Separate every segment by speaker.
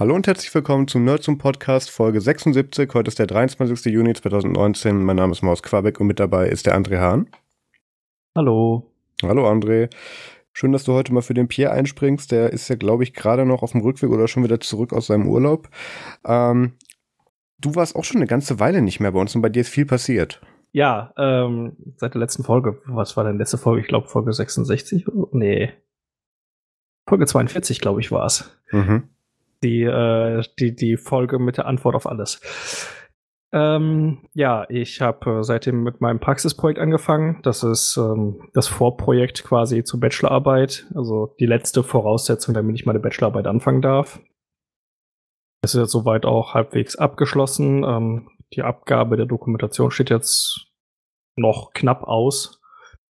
Speaker 1: Hallo und herzlich willkommen zum Nerd zum Podcast Folge 76. Heute ist der 23. Juni 2019. Mein Name ist Maus Quabeck und mit dabei ist der André Hahn.
Speaker 2: Hallo.
Speaker 1: Hallo André. Schön, dass du heute mal für den Pierre einspringst. Der ist ja, glaube ich, gerade noch auf dem Rückweg oder schon wieder zurück aus seinem Urlaub. Ähm, du warst auch schon eine ganze Weile nicht mehr bei uns und bei dir ist viel passiert.
Speaker 2: Ja, ähm, seit der letzten Folge. Was war denn letzte Folge? Ich glaube Folge 66? Nee. Folge 42, glaube ich, war es. Mhm die, äh, die, die Folge mit der Antwort auf alles. Ähm, ja, ich habe äh, seitdem mit meinem Praxisprojekt angefangen. Das ist ähm, das Vorprojekt quasi zur Bachelorarbeit. Also die letzte Voraussetzung, damit ich meine Bachelorarbeit anfangen darf. Es ist jetzt soweit auch halbwegs abgeschlossen. Ähm, die Abgabe der Dokumentation steht jetzt noch knapp aus.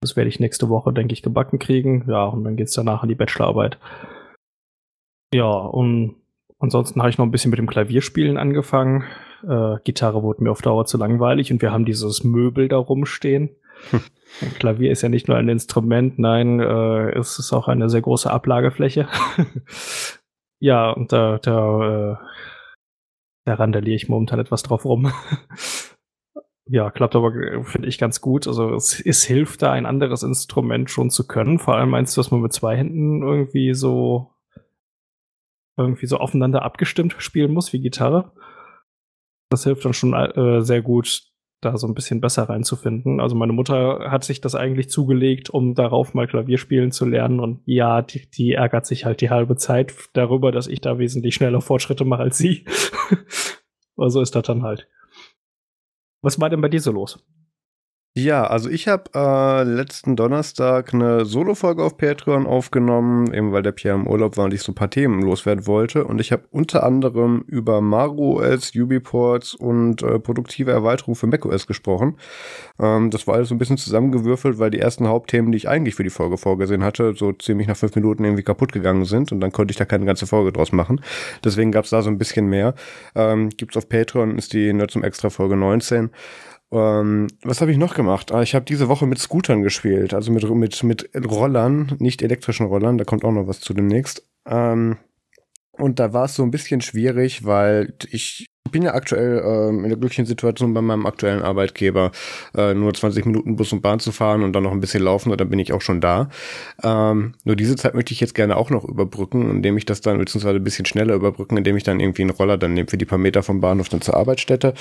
Speaker 2: Das werde ich nächste Woche, denke ich, gebacken kriegen. Ja, und dann geht's danach an die Bachelorarbeit. Ja, und Ansonsten habe ich noch ein bisschen mit dem Klavierspielen angefangen. Äh, Gitarre wurde mir auf Dauer zu langweilig und wir haben dieses Möbel da rumstehen. Hm. Ein Klavier ist ja nicht nur ein Instrument, nein, äh, es ist auch eine sehr große Ablagefläche. ja, und da, da, äh, da randaliere ich momentan etwas drauf rum. ja, klappt aber, finde ich, ganz gut. Also es, es hilft da, ein anderes Instrument schon zu können. Vor allem meinst du, dass man mit zwei Händen irgendwie so irgendwie so aufeinander abgestimmt spielen muss wie Gitarre. Das hilft dann schon äh, sehr gut, da so ein bisschen besser reinzufinden. Also meine Mutter hat sich das eigentlich zugelegt, um darauf mal Klavier spielen zu lernen. Und ja, die, die ärgert sich halt die halbe Zeit darüber, dass ich da wesentlich schneller Fortschritte mache als sie. Aber so ist das dann halt. Was war denn bei dir so los?
Speaker 1: Ja, also ich habe äh, letzten Donnerstag eine Solo-Folge auf Patreon aufgenommen, eben weil der Pierre im Urlaub war und ich so ein paar Themen loswerden wollte. Und ich habe unter anderem über Maru OS, Ubiports und äh, produktive Erweiterung für macOS gesprochen. Ähm, das war alles so ein bisschen zusammengewürfelt, weil die ersten Hauptthemen, die ich eigentlich für die Folge vorgesehen hatte, so ziemlich nach fünf Minuten irgendwie kaputt gegangen sind und dann konnte ich da keine ganze Folge draus machen. Deswegen gab es da so ein bisschen mehr. Ähm, gibt's auf Patreon, ist die Nerds zum Extra Folge 19. Ähm, was habe ich noch gemacht? Ah, ich habe diese Woche mit Scootern gespielt, also mit, mit, mit Rollern, nicht elektrischen Rollern, da kommt auch noch was zu demnächst. Ähm, und da war es so ein bisschen schwierig, weil ich bin ja aktuell ähm, in der glücklichen Situation bei meinem aktuellen Arbeitgeber, äh, nur 20 Minuten Bus und Bahn zu fahren und dann noch ein bisschen laufen dann bin ich auch schon da. Ähm, nur diese Zeit möchte ich jetzt gerne auch noch überbrücken, indem ich das dann beziehungsweise ein bisschen schneller überbrücken, indem ich dann irgendwie einen Roller dann nehme für die paar Meter vom Bahnhof dann zur Arbeitsstätte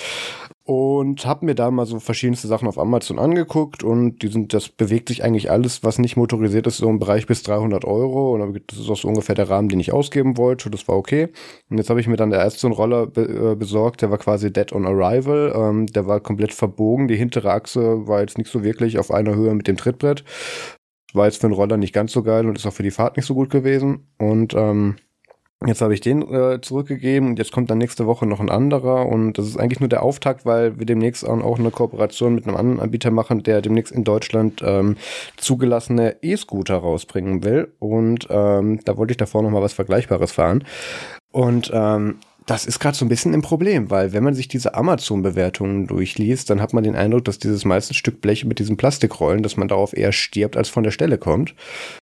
Speaker 1: und habe mir da mal so verschiedenste Sachen auf Amazon angeguckt und die sind, das bewegt sich eigentlich alles, was nicht motorisiert ist, so im Bereich bis 300 Euro. Und das ist auch so ungefähr der Rahmen, den ich ausgeben wollte, das war okay. Und jetzt habe ich mir dann der erste so einen Roller be äh, besorgt, der war quasi dead on arrival, ähm, der war komplett verbogen, die hintere Achse war jetzt nicht so wirklich auf einer Höhe mit dem Trittbrett, war jetzt für einen Roller nicht ganz so geil und ist auch für die Fahrt nicht so gut gewesen. Und ähm, Jetzt habe ich den äh, zurückgegeben und jetzt kommt dann nächste Woche noch ein anderer und das ist eigentlich nur der Auftakt, weil wir demnächst auch eine Kooperation mit einem anderen Anbieter machen, der demnächst in Deutschland ähm, zugelassene E-Scooter rausbringen will und ähm, da wollte ich davor noch mal was Vergleichbares fahren und ähm, das ist gerade so ein bisschen ein Problem, weil wenn man sich diese Amazon-Bewertungen durchliest, dann hat man den Eindruck, dass dieses meiste Stück Blech mit diesen Plastikrollen, dass man darauf eher stirbt, als von der Stelle kommt.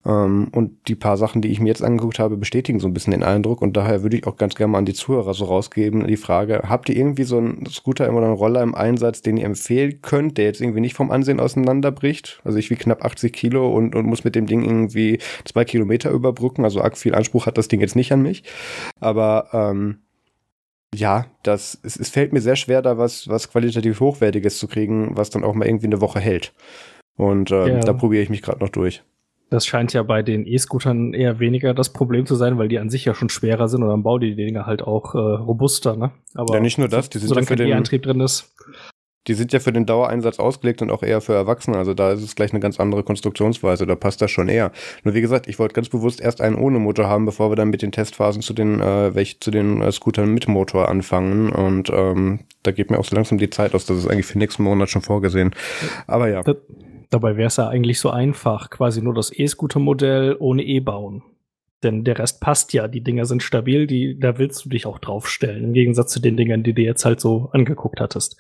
Speaker 1: Ähm, und die paar Sachen, die ich mir jetzt angeguckt habe, bestätigen so ein bisschen den Eindruck. Und daher würde ich auch ganz gerne mal an die Zuhörer so rausgeben, die Frage, habt ihr irgendwie so einen Scooter oder einen Roller im Einsatz, den ihr empfehlen könnt, der jetzt irgendwie nicht vom Ansehen auseinanderbricht? Also ich wie knapp 80 Kilo und, und muss mit dem Ding irgendwie zwei Kilometer überbrücken. Also arg viel Anspruch hat das Ding jetzt nicht an mich. Aber ähm, ja, das, es, es fällt mir sehr schwer, da was, was qualitativ Hochwertiges zu kriegen, was dann auch mal irgendwie eine Woche hält. Und äh, ja. da probiere ich mich gerade noch durch.
Speaker 2: Das scheint ja bei den E-Scootern eher weniger das Problem zu sein, weil die an sich ja schon schwerer sind und dann bauen die Dinger halt auch äh, robuster, ne?
Speaker 1: Aber ja, nicht nur das, die sind
Speaker 2: solange ja kein E-Antrieb drin ist.
Speaker 1: Die sind ja für den Dauereinsatz ausgelegt und auch eher für Erwachsene. Also da ist es gleich eine ganz andere Konstruktionsweise. Da passt das schon eher. Nur wie gesagt, ich wollte ganz bewusst erst einen ohne Motor haben, bevor wir dann mit den Testphasen zu den, äh, welche zu den äh, Scootern mit Motor anfangen. Und ähm, da geht mir auch so langsam die Zeit aus. Das ist eigentlich für nächsten Monat schon vorgesehen. Aber ja. Da,
Speaker 2: dabei wäre es ja eigentlich so einfach, quasi nur das E-Scooter-Modell ohne E bauen. Denn der Rest passt ja. Die Dinger sind stabil, die, da willst du dich auch draufstellen. Im Gegensatz zu den Dingern, die du jetzt halt so angeguckt hattest.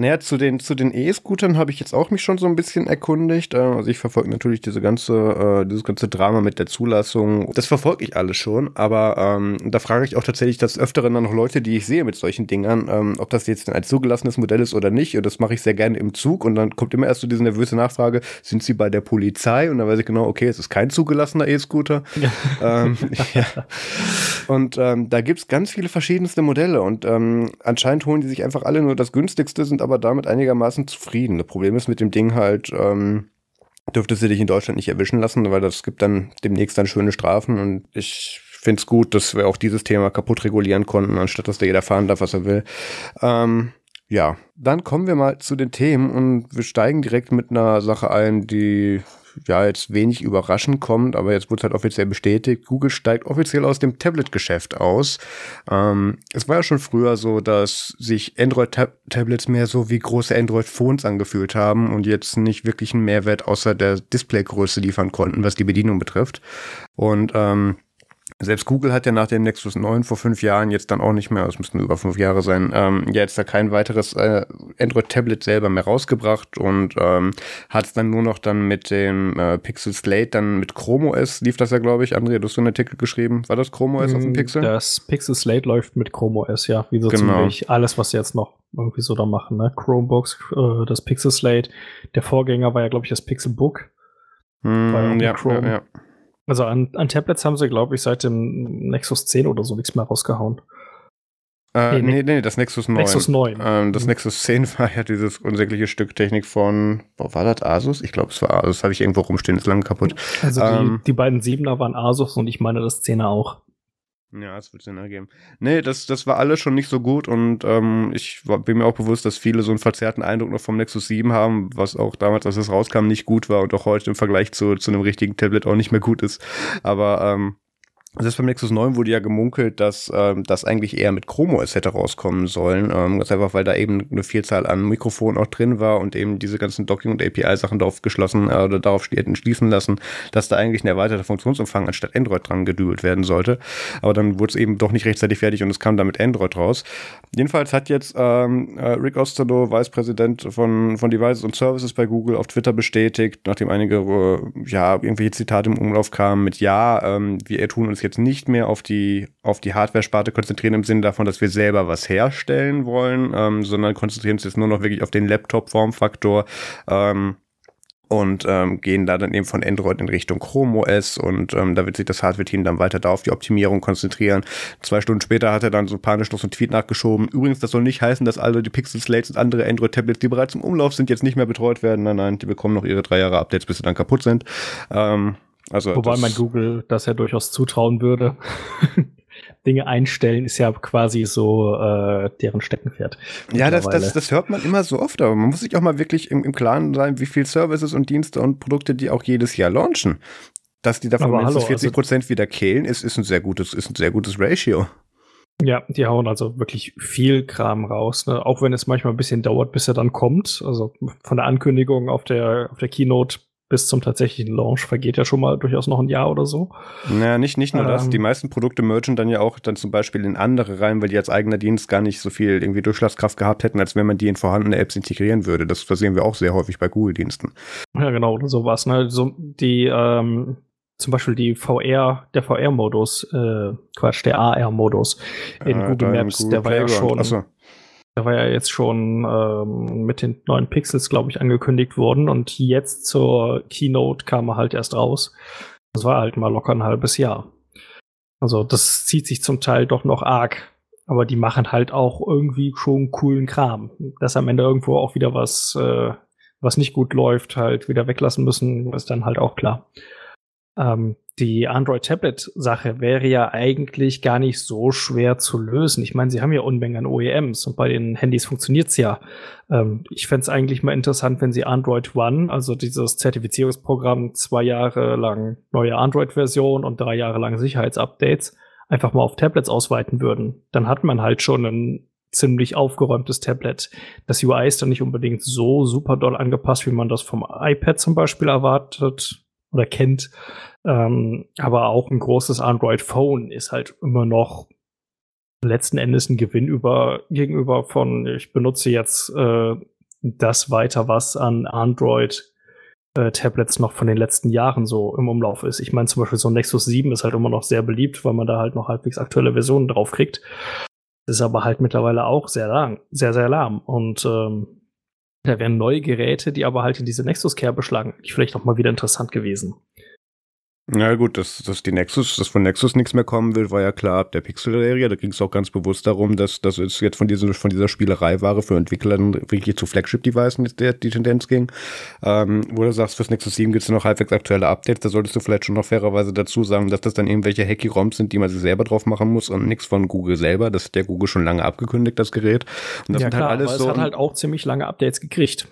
Speaker 1: Naja, zu den, zu den E-Scootern habe ich jetzt auch mich schon so ein bisschen erkundigt. Ähm, also ich verfolge natürlich diese ganze, äh, dieses ganze Drama mit der Zulassung. Das verfolge ich alles schon, aber ähm, da frage ich auch tatsächlich das Öfteren dann noch Leute, die ich sehe mit solchen Dingern, ähm, ob das jetzt ein zugelassenes Modell ist oder nicht. Und das mache ich sehr gerne im Zug. Und dann kommt immer erst so diese nervöse Nachfrage, sind sie bei der Polizei? Und dann weiß ich genau, okay, es ist kein zugelassener E-Scooter. Ja. ähm, ja. Und ähm, da gibt's ganz viele verschiedenste Modelle. Und ähm, anscheinend holen die sich einfach alle nur das günstigste, sind aber aber damit einigermaßen zufrieden. Das Problem ist mit dem Ding halt, ähm, dürfte sie dich in Deutschland nicht erwischen lassen, weil das gibt dann demnächst dann schöne Strafen und ich finde es gut, dass wir auch dieses Thema kaputt regulieren konnten, anstatt dass da jeder fahren darf, was er will. Ähm, ja, dann kommen wir mal zu den Themen und wir steigen direkt mit einer Sache ein, die ja jetzt wenig überraschend kommt, aber jetzt wurde es halt offiziell bestätigt. Google steigt offiziell aus dem Tablet-Geschäft aus. Ähm, es war ja schon früher so, dass sich Android-Tablets mehr so wie große Android-Phones angefühlt haben und jetzt nicht wirklich einen Mehrwert außer der Displaygröße liefern konnten, was die Bedienung betrifft. Und ähm, selbst Google hat ja nach dem Nexus 9 vor fünf Jahren jetzt dann auch nicht mehr, es müssten über fünf Jahre sein, ähm, ja jetzt da kein weiteres äh, Android-Tablet selber mehr rausgebracht und ähm, hat es dann nur noch dann mit dem äh, Pixel Slate, dann mit Chrome OS lief das ja, glaube ich. André, du hast so einen Artikel geschrieben. War das Chrome OS auf dem mm, Pixel?
Speaker 2: Das Pixel Slate läuft mit Chrome OS, ja. Wie so genau. ziemlich alles, was sie jetzt noch irgendwie so da machen, ne? Chromebooks, äh, das Pixel Slate. Der Vorgänger war ja, glaube ich, das Pixel Book.
Speaker 1: Mm, ja, Chrome. ja, ja.
Speaker 2: Also an, an Tablets haben sie, glaube ich, seit dem Nexus 10 oder so nichts mehr rausgehauen.
Speaker 1: Äh, nee, nee, nee, das Nexus 9.
Speaker 2: Nexus 9.
Speaker 1: Ähm, das mhm. Nexus 10 war ja dieses unsägliche Stück Technik von, wo war das Asus? Ich glaube, es war Asus, habe ich irgendwo rumstehen, ist lange kaputt.
Speaker 2: Also ähm, die, die beiden 7er waren Asus und ich meine das 10er auch.
Speaker 1: Ja, es wird Sinn ergeben. Nee, das, das war alles schon nicht so gut und ähm, ich war, bin mir auch bewusst, dass viele so einen verzerrten Eindruck noch vom Nexus 7 haben, was auch damals, als es rauskam, nicht gut war und auch heute im Vergleich zu, zu einem richtigen Tablet auch nicht mehr gut ist. Aber ähm, selbst beim Nexus 9 wurde ja gemunkelt, dass ähm, das eigentlich eher mit Chrome OS hätte rauskommen sollen. Ähm, ganz einfach, weil da eben eine Vielzahl an Mikrofonen auch drin war und eben diese ganzen Docking- und API-Sachen darauf geschlossen äh, oder darauf hätten schließen lassen, dass da eigentlich ein erweiterter Funktionsumfang anstatt Android dran gedübelt werden sollte. Aber dann wurde es eben doch nicht rechtzeitig fertig und es kam damit Android raus. Jedenfalls hat jetzt ähm, äh, Rick Osterloh, Vicepräsident von, von Devices und Services bei Google, auf Twitter bestätigt, nachdem einige äh, ja irgendwelche Zitate im Umlauf kamen mit Ja, ähm, wir tun uns uns jetzt nicht mehr auf die, auf die Hardware-Sparte konzentrieren im Sinne davon, dass wir selber was herstellen wollen, ähm, sondern konzentrieren uns jetzt nur noch wirklich auf den Laptop-Formfaktor. Ähm, und ähm, gehen da dann eben von Android in Richtung Chrome OS und ähm, da wird sich das Hardware-Team dann weiter da auf die Optimierung konzentrieren. Zwei Stunden später hat er dann so panisch noch so einen Tweet nachgeschoben. Übrigens, das soll nicht heißen, dass alle die Pixel Slates und andere Android-Tablets, die bereits im Umlauf sind, jetzt nicht mehr betreut werden. Nein, nein, die bekommen noch ihre drei Jahre Updates, bis sie dann kaputt sind. Ähm,
Speaker 2: also Wobei mein Google das ja durchaus zutrauen würde. Dinge einstellen ist ja quasi so äh, deren Steckenpferd.
Speaker 1: Ja, das, das, das hört man immer so oft, aber man muss sich auch mal wirklich im, im Klaren sein, wie viel Services und Dienste und Produkte die auch jedes Jahr launchen. Dass die davon mindestens 40 also Prozent also, wieder kehlen, ist, ist ein sehr gutes, ist ein sehr gutes Ratio.
Speaker 2: Ja, die hauen also wirklich viel Kram raus, ne? auch wenn es manchmal ein bisschen dauert, bis er dann kommt. Also von der Ankündigung auf der, auf der Keynote bis zum tatsächlichen Launch vergeht ja schon mal durchaus noch ein Jahr oder so.
Speaker 1: Naja, nicht, nicht nur ähm, das. Die meisten Produkte mergen dann ja auch dann zum Beispiel in andere rein, weil die als eigener Dienst gar nicht so viel irgendwie Durchschlagskraft gehabt hätten, als wenn man die in vorhandene Apps integrieren würde. Das sehen wir auch sehr häufig bei Google-Diensten.
Speaker 2: Ja, genau, oder sowas. Ne? So, die, ähm, zum Beispiel die VR, der VR-Modus, äh, Quatsch, der AR-Modus in äh, Google Maps, Google der war ja schon. Achso der war ja jetzt schon ähm, mit den neuen Pixels, glaube ich, angekündigt worden und jetzt zur Keynote kam er halt erst raus. Das war halt mal locker ein halbes Jahr. Also das zieht sich zum Teil doch noch arg, aber die machen halt auch irgendwie schon coolen Kram. Dass am Ende irgendwo auch wieder was, äh, was nicht gut läuft, halt wieder weglassen müssen, ist dann halt auch klar. Ähm, die Android-Tablet-Sache wäre ja eigentlich gar nicht so schwer zu lösen. Ich meine, sie haben ja Unmengen an OEMs und bei den Handys funktioniert's ja. Ähm, ich fände es eigentlich mal interessant, wenn sie Android One, also dieses Zertifizierungsprogramm, zwei Jahre lang neue Android-Version und drei Jahre lang Sicherheitsupdates, einfach mal auf Tablets ausweiten würden. Dann hat man halt schon ein ziemlich aufgeräumtes Tablet. Das UI ist dann nicht unbedingt so super doll angepasst, wie man das vom iPad zum Beispiel erwartet oder kennt. Ähm, aber auch ein großes Android-Phone ist halt immer noch letzten Endes ein Gewinn über, gegenüber von, ich benutze jetzt äh, das weiter, was an Android äh, Tablets noch von den letzten Jahren so im Umlauf ist. Ich meine zum Beispiel so ein Nexus 7 ist halt immer noch sehr beliebt, weil man da halt noch halbwegs aktuelle Versionen drauf kriegt. Ist aber halt mittlerweile auch sehr lang, sehr, sehr lahm. Und ähm, da wären neue Geräte, die aber halt in diese Nexus-Care beschlagen, vielleicht auch mal wieder interessant gewesen.
Speaker 1: Na gut, dass, dass die Nexus, dass von Nexus nichts mehr kommen will, war ja klar ab der Pixel-Serie. Da ging es auch ganz bewusst darum, dass, dass es jetzt von, diesem, von dieser Spielerei-Ware für Entwickler wirklich zu Flagship-Devices die, die Tendenz ging. Ähm, wo du sagst, fürs Nexus 7 gibt es noch halbwegs aktuelle Updates. Da solltest du vielleicht schon noch fairerweise dazu sagen, dass das dann irgendwelche Hacky-ROMs sind, die man sich selber drauf machen muss und nichts von Google selber. Das hat der Google schon lange abgekündigt, das Gerät. Und das
Speaker 2: ja, klar, halt alles aber so. Es hat halt auch ziemlich lange Updates gekriegt.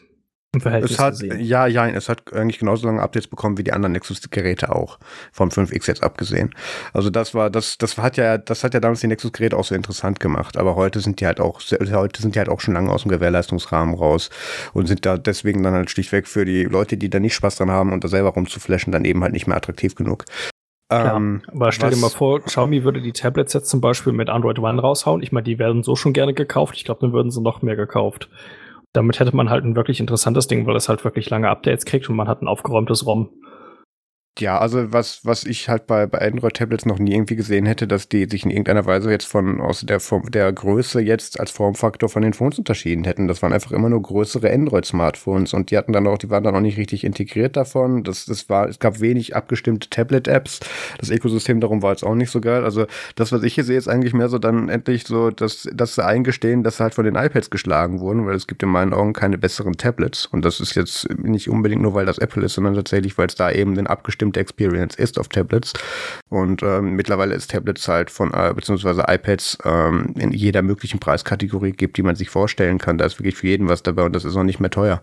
Speaker 1: Im Verhältnis es hat, gesehen. Ja, ja, es hat eigentlich genauso lange Updates bekommen wie die anderen Nexus-Geräte auch. Vom 5X jetzt abgesehen. Also das war, das, das hat ja, das hat ja damals die Nexus-Geräte auch so interessant gemacht. Aber heute sind die halt auch, heute sind die halt auch schon lange aus dem Gewährleistungsrahmen raus und sind da deswegen dann halt schlichtweg für die Leute, die da nicht Spaß dran haben und da selber rumzuflashen, dann eben halt nicht mehr attraktiv genug.
Speaker 2: Klar, ähm, aber stell dir mal vor, Xiaomi würde die Tablets jetzt zum Beispiel mit Android One raushauen. Ich meine, die werden so schon gerne gekauft. Ich glaube, dann würden sie noch mehr gekauft damit hätte man halt ein wirklich interessantes Ding, weil es halt wirklich lange Updates kriegt und man hat ein aufgeräumtes ROM.
Speaker 1: Ja, also was, was ich halt bei, bei Android-Tablets noch nie irgendwie gesehen hätte, dass die sich in irgendeiner Weise jetzt von aus der Form, der Größe jetzt als Formfaktor von den Phones unterschieden hätten. Das waren einfach immer nur größere Android-Smartphones und die hatten dann auch, die waren dann auch nicht richtig integriert davon. Das, das war, es gab wenig abgestimmte Tablet-Apps. Das Ökosystem darum war jetzt auch nicht so geil. Also das, was ich hier sehe, ist eigentlich mehr so dann endlich so, dass, dass sie eingestehen, dass sie halt von den iPads geschlagen wurden, weil es gibt in meinen Augen keine besseren Tablets. Und das ist jetzt nicht unbedingt nur, weil das Apple ist, sondern tatsächlich, weil es da eben den abgestimmten bestimmte Experience ist auf Tablets. Und ähm, mittlerweile ist Tablets halt von, äh, beziehungsweise iPads ähm, in jeder möglichen Preiskategorie gibt, die man sich vorstellen kann. Da ist wirklich für jeden was dabei und das ist auch nicht mehr teuer.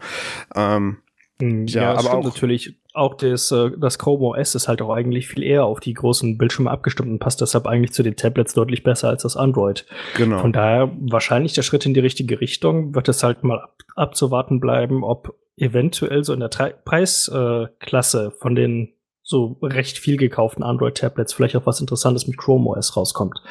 Speaker 2: Ähm, hm, ja, ja aber auch natürlich auch das, äh, das Chrome OS ist halt auch eigentlich viel eher auf die großen Bildschirme abgestimmt und passt deshalb eigentlich zu den Tablets deutlich besser als das Android. Genau. Von daher wahrscheinlich der Schritt in die richtige Richtung. Wird es halt mal ab, abzuwarten bleiben, ob eventuell so in der Preisklasse äh, von den so recht viel gekauften Android-Tablets vielleicht auch was Interessantes mit Chrome OS rauskommt.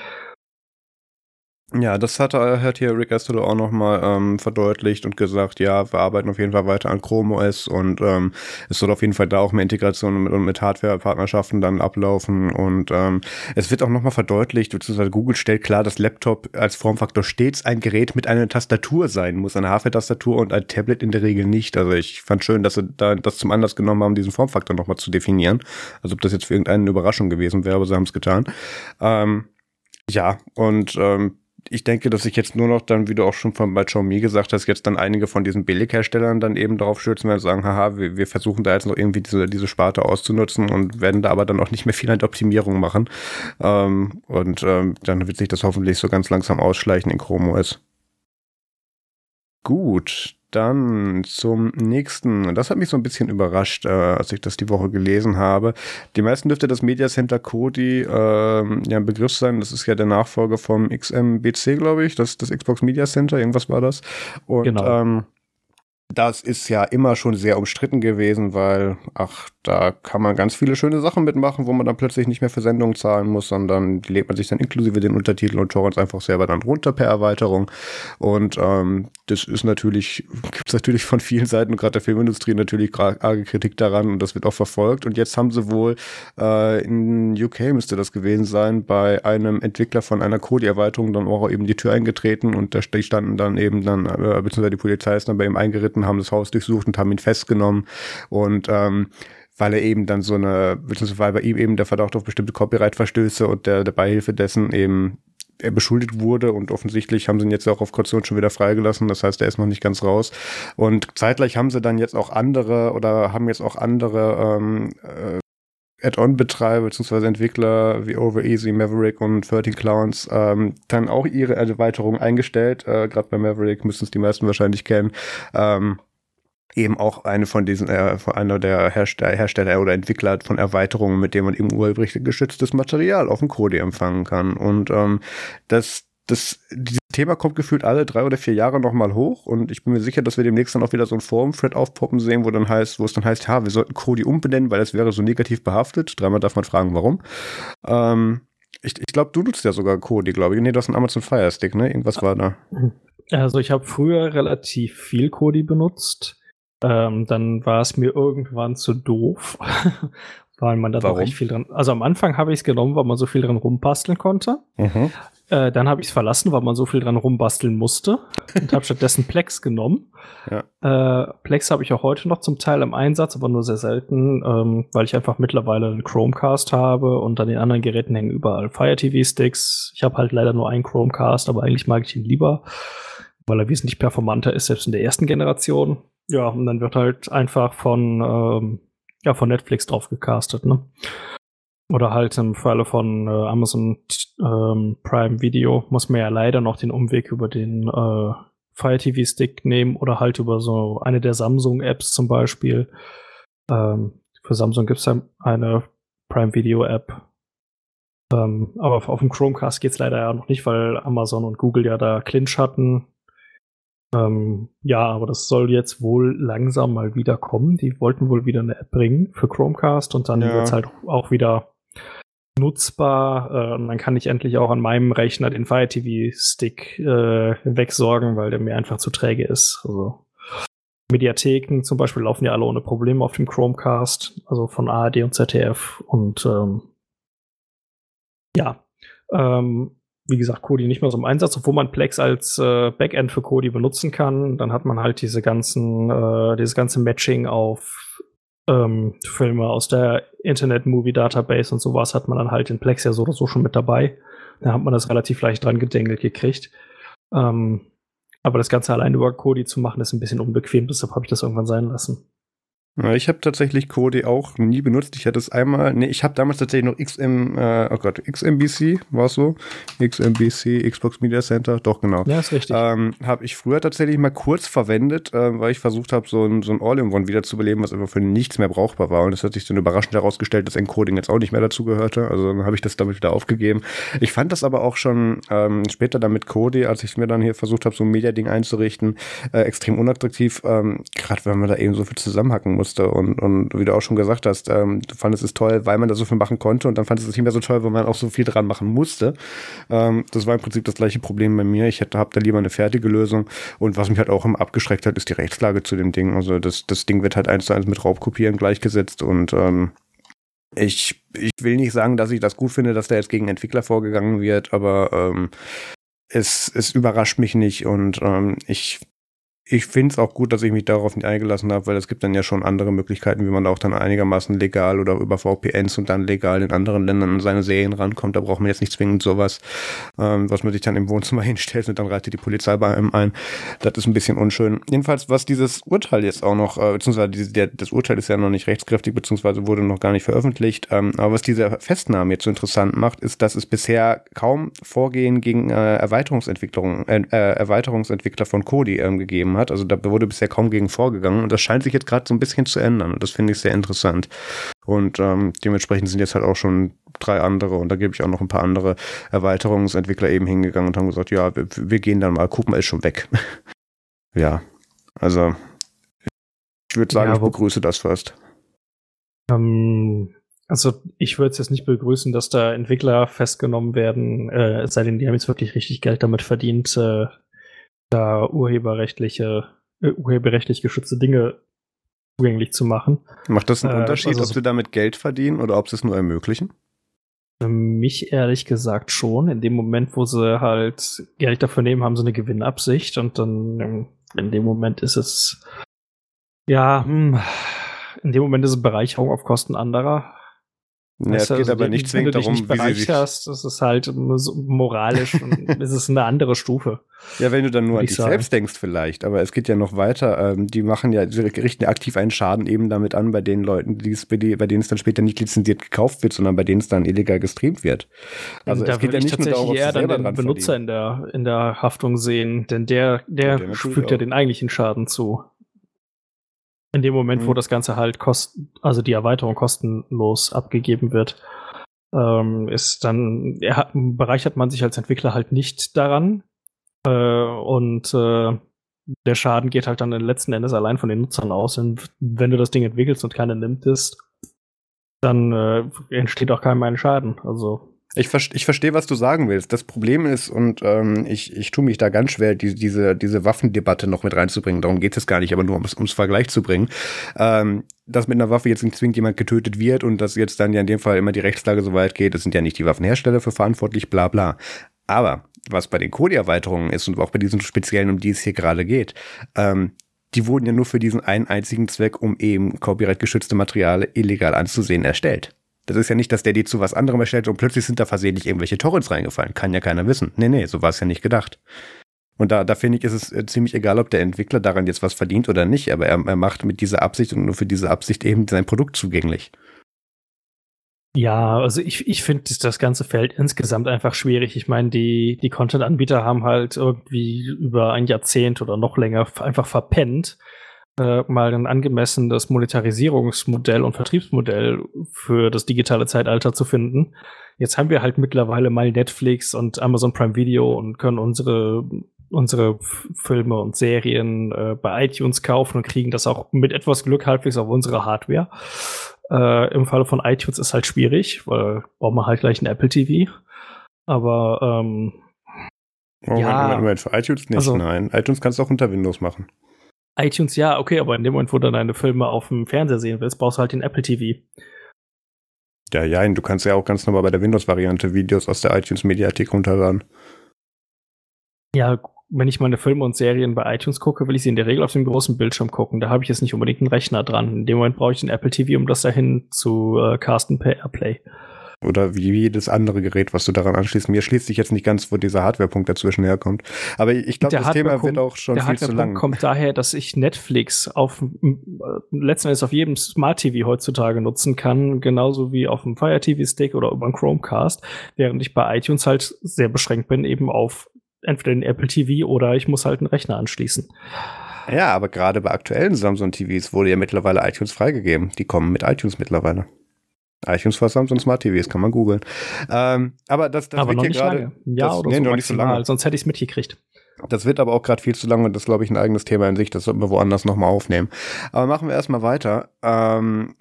Speaker 1: Ja, das hat, hat hier Rick Astor auch nochmal ähm, verdeutlicht und gesagt, ja, wir arbeiten auf jeden Fall weiter an Chrome OS und ähm, es soll auf jeden Fall da auch mehr Integration mit, mit Hardware-Partnerschaften dann ablaufen und ähm, es wird auch nochmal verdeutlicht, beziehungsweise Google stellt klar, dass Laptop als Formfaktor stets ein Gerät mit einer Tastatur sein muss, eine Hardware-Tastatur und ein Tablet in der Regel nicht. Also ich fand schön, dass sie da das zum Anlass genommen haben, diesen Formfaktor nochmal zu definieren. Also ob das jetzt für irgendeine Überraschung gewesen wäre, aber sie haben es getan. Ähm, ja, und ähm, ich denke, dass ich jetzt nur noch dann, wie du auch schon von bei Xiaomi gesagt hast, jetzt dann einige von diesen Billigherstellern dann eben darauf stürzen werden und sagen, haha, wir, wir versuchen da jetzt noch irgendwie diese, diese Sparte auszunutzen und werden da aber dann auch nicht mehr viel an Optimierung machen. Ähm, und ähm, dann wird sich das hoffentlich so ganz langsam ausschleichen in Chrome OS. Gut, dann zum nächsten. Und das hat mich so ein bisschen überrascht, äh, als ich das die Woche gelesen habe. Die meisten dürfte das Media Center Kodi äh, ja ein Begriff sein. Das ist ja der Nachfolger vom XMBC, glaube ich. Das, das Xbox Media Center, irgendwas war das. Und genau. ähm, das ist ja immer schon sehr umstritten gewesen, weil, ach, da kann man ganz viele schöne Sachen mitmachen, wo man dann plötzlich nicht mehr für Sendungen zahlen muss, sondern die legt man sich dann inklusive den Untertiteln und Torrents einfach selber dann runter per Erweiterung. Und ähm, das ist natürlich, gibt es natürlich von vielen Seiten, gerade der Filmindustrie, natürlich arge Kritik daran und das wird auch verfolgt. Und jetzt haben sie wohl, äh, in UK müsste das gewesen sein, bei einem Entwickler von einer Kodi-Erweiterung dann auch eben die Tür eingetreten und da standen dann eben dann, äh, beziehungsweise die Polizei ist dann bei ihm eingeritten, haben das Haus durchsucht und haben ihn festgenommen. Und ähm, weil er eben dann so eine, beziehungsweise weil bei ihm eben der Verdacht auf bestimmte Copyright-Verstöße und der, der Beihilfe dessen eben er beschuldigt wurde und offensichtlich haben sie ihn jetzt auch auf Kaution schon wieder freigelassen. Das heißt, er ist noch nicht ganz raus. Und zeitgleich haben sie dann jetzt auch andere oder haben jetzt auch andere ähm, äh, Add-on-Betreiber bzw. Entwickler wie Overeasy, Maverick und 13 Clowns ähm, dann auch ihre Erweiterung eingestellt. Äh, Gerade bei Maverick müssen es die meisten wahrscheinlich kennen. Ähm, eben auch eine von diesen, äh, einer der Hersteller, Hersteller oder Entwickler von Erweiterungen, mit denen man eben urheberrechtgeschütztes Material auf dem Kodi empfangen kann. Und ähm, das, das, dieses Thema kommt gefühlt alle drei oder vier Jahre nochmal hoch und ich bin mir sicher, dass wir demnächst dann auch wieder so ein Forum-Thread aufpoppen sehen, wo dann heißt, wo es dann heißt, ja, wir sollten Kodi umbenennen, weil das wäre so negativ behaftet. Dreimal darf man fragen, warum. Ähm, Ich, ich glaube, du nutzt ja sogar Kodi, glaube ich. Nee, du hast einen Amazon Fire Stick, ne? Irgendwas war da.
Speaker 2: Also ich habe früher relativ viel Kodi benutzt. Ähm, dann war es mir irgendwann zu doof, weil man da doch recht viel dran. Also am Anfang habe ich es genommen, weil man so viel dran rumbasteln konnte. Mhm. Äh, dann habe ich es verlassen, weil man so viel dran rumbasteln musste und habe stattdessen Plex genommen. Ja. Äh, Plex habe ich auch heute noch zum Teil im Einsatz, aber nur sehr selten, ähm, weil ich einfach mittlerweile einen Chromecast habe und an den anderen Geräten hängen überall Fire TV Sticks. Ich habe halt leider nur einen Chromecast, aber eigentlich mag ich ihn lieber, weil er wesentlich performanter ist, selbst in der ersten Generation. Ja, und dann wird halt einfach von ähm, ja von Netflix drauf gecastet, ne? Oder halt im Falle von äh, Amazon ähm, Prime Video muss man ja leider noch den Umweg über den äh, Fire TV Stick nehmen oder halt über so eine der Samsung Apps zum Beispiel. Ähm, für Samsung gibt es eine Prime Video App. Ähm, aber auf dem Chromecast geht es leider ja noch nicht, weil Amazon und Google ja da Clinch hatten. Ähm, ja, aber das soll jetzt wohl langsam mal wieder kommen. Die wollten wohl wieder eine App bringen für Chromecast und dann ja. wird es halt auch wieder nutzbar. Äh, und dann kann ich endlich auch an meinem Rechner den Fire TV Stick äh, wegsorgen, weil der mir einfach zu träge ist. Also Mediatheken zum Beispiel laufen ja alle ohne Probleme auf dem Chromecast, also von ARD und ZDF. Und ähm, ja, ähm, wie gesagt, Kodi nicht mehr so im Einsatz, obwohl man Plex als äh, Backend für Kodi benutzen kann. Dann hat man halt diese ganzen, äh, dieses ganze Matching auf ähm, Filme aus der Internet Movie Database und sowas hat man dann halt in Plex ja so oder so schon mit dabei. Da hat man das relativ leicht dran gedengelt gekriegt. Ähm, aber das Ganze allein über Kodi zu machen, ist ein bisschen unbequem, deshalb habe ich das irgendwann sein lassen.
Speaker 1: Ich habe tatsächlich Kodi auch nie benutzt. Ich hatte es einmal, nee, ich habe damals tatsächlich noch XM, äh, oh Gott, XMBC, war es so? XMBC, Xbox Media Center, doch genau.
Speaker 2: Ja, ist richtig.
Speaker 1: Ähm, habe ich früher tatsächlich mal kurz verwendet, äh, weil ich versucht habe, so ein, so ein All-in-One wieder zu beleben, was einfach für nichts mehr brauchbar war. Und es hat sich dann überraschend herausgestellt, dass Encoding jetzt auch nicht mehr dazu gehörte. Also dann habe ich das damit wieder aufgegeben. Ich fand das aber auch schon ähm, später dann mit Kodi, als ich mir dann hier versucht habe, so ein Media-Ding einzurichten, äh, extrem unattraktiv, ähm, gerade wenn man da eben so viel zusammenhacken muss musste. Und, und wie du auch schon gesagt hast, ähm, du fandest es toll, weil man da so viel machen konnte und dann fandest du es nicht mehr so toll, weil man auch so viel dran machen musste. Ähm, das war im Prinzip das gleiche Problem bei mir. Ich hätte hab da lieber eine fertige Lösung. Und was mich halt auch immer abgeschreckt hat, ist die Rechtslage zu dem Ding. Also das, das Ding wird halt eins zu eins mit Raubkopieren gleichgesetzt und ähm, ich, ich will nicht sagen, dass ich das gut finde, dass da jetzt gegen Entwickler vorgegangen wird, aber ähm, es, es überrascht mich nicht und ähm, ich ich finde es auch gut, dass ich mich darauf nicht eingelassen habe, weil es gibt dann ja schon andere Möglichkeiten, wie man auch dann einigermaßen legal oder über VPNs und dann legal in anderen Ländern an seine Serien rankommt. Da braucht man jetzt nicht zwingend sowas, ähm, was man sich dann im Wohnzimmer hinstellt und dann reitet die Polizei bei einem ein. Das ist ein bisschen unschön. Jedenfalls, was dieses Urteil jetzt auch noch, äh, beziehungsweise diese, der, das Urteil ist ja noch nicht rechtskräftig, beziehungsweise wurde noch gar nicht veröffentlicht. Ähm, aber was diese Festnahme jetzt so interessant macht, ist, dass es bisher kaum Vorgehen gegen äh, Erweiterungsentwicklung, äh, äh Erweiterungsentwickler von Kodi ähm, gegeben gegeben hat. Also da wurde bisher kaum gegen vorgegangen und das scheint sich jetzt gerade so ein bisschen zu ändern und das finde ich sehr interessant. Und ähm, dementsprechend sind jetzt halt auch schon drei andere und da gebe ich auch noch ein paar andere Erweiterungsentwickler eben hingegangen und haben gesagt, ja, wir, wir gehen dann mal, gucken, ist schon weg. ja, also ich würde sagen, ja, ich begrüße das fast.
Speaker 2: Ähm, also ich würde es jetzt nicht begrüßen, dass da Entwickler festgenommen werden, äh, es sei denn, die haben jetzt wirklich richtig Geld damit verdient, äh, da urheberrechtliche, äh, urheberrechtlich geschützte Dinge zugänglich zu machen.
Speaker 1: Macht das einen äh, Unterschied, also, ob sie damit Geld verdienen oder ob sie es nur ermöglichen?
Speaker 2: Für mich ehrlich gesagt schon. In dem Moment, wo sie halt Geld dafür nehmen, haben sie eine Gewinnabsicht und dann ähm, in dem Moment ist es ja, hm, in dem Moment ist es Bereicherung auf Kosten anderer.
Speaker 1: Ja, es geht also, aber nicht zwingend darum, nicht
Speaker 2: wie sie sich hast, das ist halt moralisch und es ist eine andere Stufe.
Speaker 1: Ja, wenn du dann nur an dich sagen. selbst denkst vielleicht, aber es geht ja noch weiter. Ähm, die machen ja, sie richten ja aktiv einen Schaden eben damit an bei den Leuten, bei, die, bei denen es dann später nicht lizenziert gekauft wird, sondern bei denen es dann illegal gestreamt wird.
Speaker 2: Also da es geht ja nicht nur darum, eher dann den Benutzer in der, in der Haftung sehen, denn der, der, der fügt ja den eigentlichen Schaden zu. In dem Moment, mhm. wo das Ganze halt kosten, also die Erweiterung kostenlos abgegeben wird, ähm, ist dann, er, bereichert man sich als Entwickler halt nicht daran. Äh, und äh, der Schaden geht halt dann letzten Endes allein von den Nutzern aus. Und wenn du das Ding entwickelst und keiner nimmt es, dann äh, entsteht auch keinem ein Schaden. Also
Speaker 1: Ich, ich verstehe, was du sagen willst. Das Problem ist, und ähm, ich, ich tue mich da ganz schwer, die, diese, diese Waffendebatte noch mit reinzubringen. Darum geht es gar nicht, aber nur um es Vergleich zu bringen. Ähm, dass mit einer Waffe jetzt nicht zwingend jemand getötet wird und dass jetzt dann ja in dem Fall immer die Rechtslage so weit geht, das sind ja nicht die Waffenhersteller für verantwortlich, bla bla. Aber was bei den Kodi-Erweiterungen ist und auch bei diesen speziellen, um die es hier gerade geht, ähm, die wurden ja nur für diesen einen einzigen Zweck, um eben copyright-geschützte Material illegal anzusehen, erstellt. Das ist ja nicht, dass der die zu was anderem erstellt und plötzlich sind da versehentlich irgendwelche Torrents reingefallen. Kann ja keiner wissen. Nee, nee, so war es ja nicht gedacht. Und da, da finde ich, ist es äh, ziemlich egal, ob der Entwickler daran jetzt was verdient oder nicht, aber er, er macht mit dieser Absicht und nur für diese Absicht eben sein Produkt zugänglich.
Speaker 2: Ja, also ich, ich finde das ganze Feld insgesamt einfach schwierig. Ich meine, die, die Content-Anbieter haben halt irgendwie über ein Jahrzehnt oder noch länger einfach verpennt, äh, mal ein angemessenes Monetarisierungsmodell und Vertriebsmodell für das digitale Zeitalter zu finden. Jetzt haben wir halt mittlerweile mal Netflix und Amazon Prime Video und können unsere unsere Filme und Serien äh, bei iTunes kaufen und kriegen das auch mit etwas Glück halbwegs auf unsere Hardware. Äh, Im Falle von iTunes ist halt schwierig, weil braucht man halt gleich ein Apple TV. Aber ähm,
Speaker 1: Moment, ja, Moment, Moment, für iTunes nicht, also, nein. iTunes kannst du auch unter Windows machen.
Speaker 2: iTunes ja, okay, aber in dem Moment, wo du deine Filme auf dem Fernseher sehen willst, brauchst du halt den Apple TV.
Speaker 1: Ja, ja, du kannst ja auch ganz normal bei der Windows-Variante Videos aus der iTunes-Mediathek runterladen.
Speaker 2: Ja, wenn ich meine Filme und Serien bei iTunes gucke, will ich sie in der Regel auf dem großen Bildschirm gucken. Da habe ich jetzt nicht unbedingt einen Rechner dran. In dem Moment brauche ich den Apple TV, um das dahin zu äh, casten per Airplay.
Speaker 1: Oder wie jedes andere Gerät, was du daran anschließt. Mir schließt sich jetzt nicht ganz, wo dieser Hardware-Punkt dazwischen herkommt. Aber ich glaube, das Thema wird auch schon viel zu lang.
Speaker 2: Der kommt daher, dass ich Netflix auf äh, letzten Endes auf jedem Smart TV heutzutage nutzen kann, genauso wie auf dem Fire TV Stick oder über einen Chromecast, während ich bei iTunes halt sehr beschränkt bin eben auf entweder den Apple TV oder ich muss halt einen Rechner anschließen.
Speaker 1: Ja, aber gerade bei aktuellen Samsung TVs wurde ja mittlerweile iTunes freigegeben. Die kommen mit iTunes mittlerweile. iTunes für Samsung Smart TVs, kann man googeln. Ähm, aber das, das
Speaker 2: aber wird hier gerade. Ja, das, oder nee, so noch nicht so lange. Sonst hätte ich es mitgekriegt.
Speaker 1: Das wird aber auch gerade viel zu lang und das ist, glaube ich, ein eigenes Thema in sich. Das sollten wir woanders nochmal aufnehmen. Aber machen wir erstmal weiter. Ähm,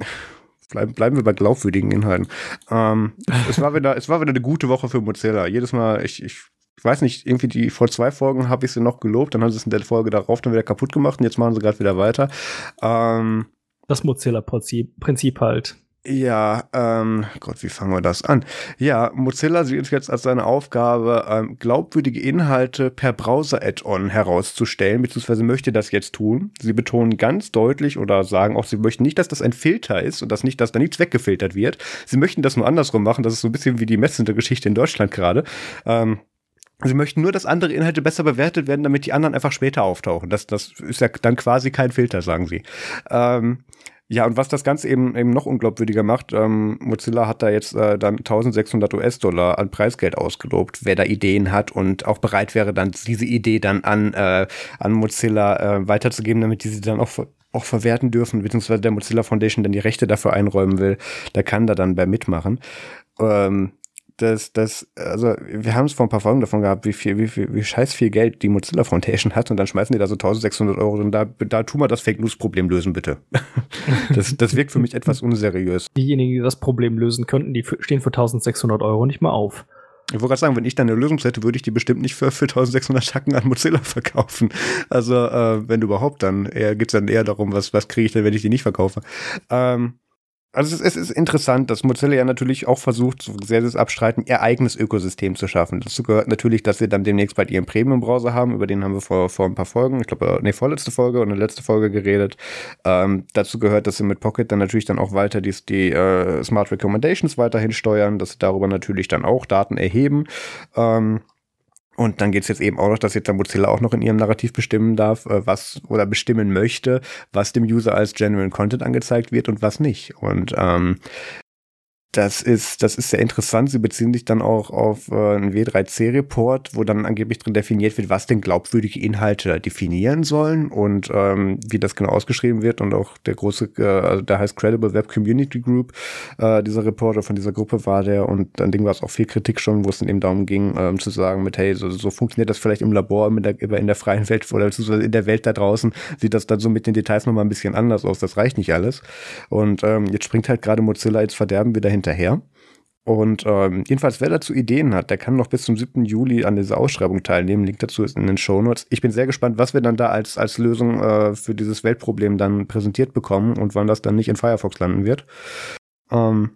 Speaker 1: bleiben, bleiben wir bei glaubwürdigen Inhalten. Ähm, es, war wieder, es war wieder eine gute Woche für Mozilla. Jedes Mal, ich, ich ich weiß nicht, irgendwie die vor zwei Folgen habe ich sie noch gelobt, dann haben sie es in der Folge darauf dann wieder kaputt gemacht und jetzt machen sie gerade wieder weiter. Ähm,
Speaker 2: das Mozilla-Prinzip halt.
Speaker 1: Ja, ähm, Gott, wie fangen wir das an? Ja, Mozilla sieht jetzt als seine Aufgabe, ähm, glaubwürdige Inhalte per Browser-Add-on herauszustellen, beziehungsweise möchte das jetzt tun. Sie betonen ganz deutlich oder sagen auch, sie möchten nicht, dass das ein Filter ist und dass nicht, dass da nichts weggefiltert wird. Sie möchten das nur andersrum machen. Das ist so ein bisschen wie die Messenger-Geschichte in Deutschland gerade. Ähm, Sie möchten nur, dass andere Inhalte besser bewertet werden, damit die anderen einfach später auftauchen. Das, das ist ja dann quasi kein Filter, sagen sie. Ähm, ja, und was das Ganze eben, eben noch unglaubwürdiger macht, ähm, Mozilla hat da jetzt äh, dann 1600 US-Dollar an Preisgeld ausgelobt, wer da Ideen hat und auch bereit wäre, dann diese Idee dann an, äh, an Mozilla äh, weiterzugeben, damit die sie dann auch auch verwerten dürfen, beziehungsweise der Mozilla Foundation dann die Rechte dafür einräumen will, der kann da dann bei mitmachen. Ähm, das, das, also wir haben es vor ein paar Folgen davon gehabt, wie viel, wie viel, wie scheiß viel Geld die Mozilla Foundation hat und dann schmeißen die da so 1600 Euro und da, da tun wir das Fake News Problem lösen, bitte. das, das wirkt für mich etwas unseriös.
Speaker 2: Diejenigen, die das Problem lösen könnten, die stehen für 1600 Euro nicht mal auf.
Speaker 1: Ich wollte gerade sagen, wenn ich da eine Lösung hätte, würde ich die bestimmt nicht für, für 1600 Tacken an Mozilla verkaufen. Also, äh, wenn überhaupt, dann eher geht's dann eher darum, was, was kriege ich denn, wenn ich die nicht verkaufe. Ähm, also es ist, es ist interessant, dass Mozilla ja natürlich auch versucht, so sehr es abstreiten, ihr eigenes Ökosystem zu schaffen. Dazu gehört natürlich, dass sie dann demnächst bald ihren Premium-Browser haben, über den haben wir vor, vor ein paar Folgen, ich glaube, nee, vorletzte Folge und eine letzte Folge geredet. Ähm, dazu gehört, dass sie mit Pocket dann natürlich dann auch weiter die, die äh, Smart Recommendations weiterhin steuern, dass sie darüber natürlich dann auch Daten erheben. Ähm, und dann geht's jetzt eben auch noch, dass jetzt Mozilla auch noch in ihrem Narrativ bestimmen darf, äh, was oder bestimmen möchte, was dem User als Genuine Content angezeigt wird und was nicht. Und ähm, das ist, das ist sehr interessant. Sie beziehen sich dann auch auf äh, einen W3C-Report, wo dann angeblich drin definiert wird, was denn glaubwürdige Inhalte definieren sollen und ähm, wie das genau ausgeschrieben wird. Und auch der große, äh, also der heißt Credible Web Community Group, äh, dieser Reporter von dieser Gruppe war der. Und an dem war es auch viel Kritik schon, wo es dann eben darum ging, ähm, zu sagen, mit hey, so, so funktioniert das vielleicht im Labor, mit der, in der freien Welt oder in der Welt da draußen, sieht das dann so mit den Details nochmal ein bisschen anders aus. Das reicht nicht alles. Und ähm, jetzt springt halt gerade Mozilla ins Verderben wieder hin hinterher. Und ähm, jedenfalls, wer dazu Ideen hat, der kann noch bis zum 7. Juli an dieser Ausschreibung teilnehmen. Link dazu ist in den Shownotes. Ich bin sehr gespannt, was wir dann da als, als Lösung äh, für dieses Weltproblem dann präsentiert bekommen und wann das dann nicht in Firefox landen wird. Ähm,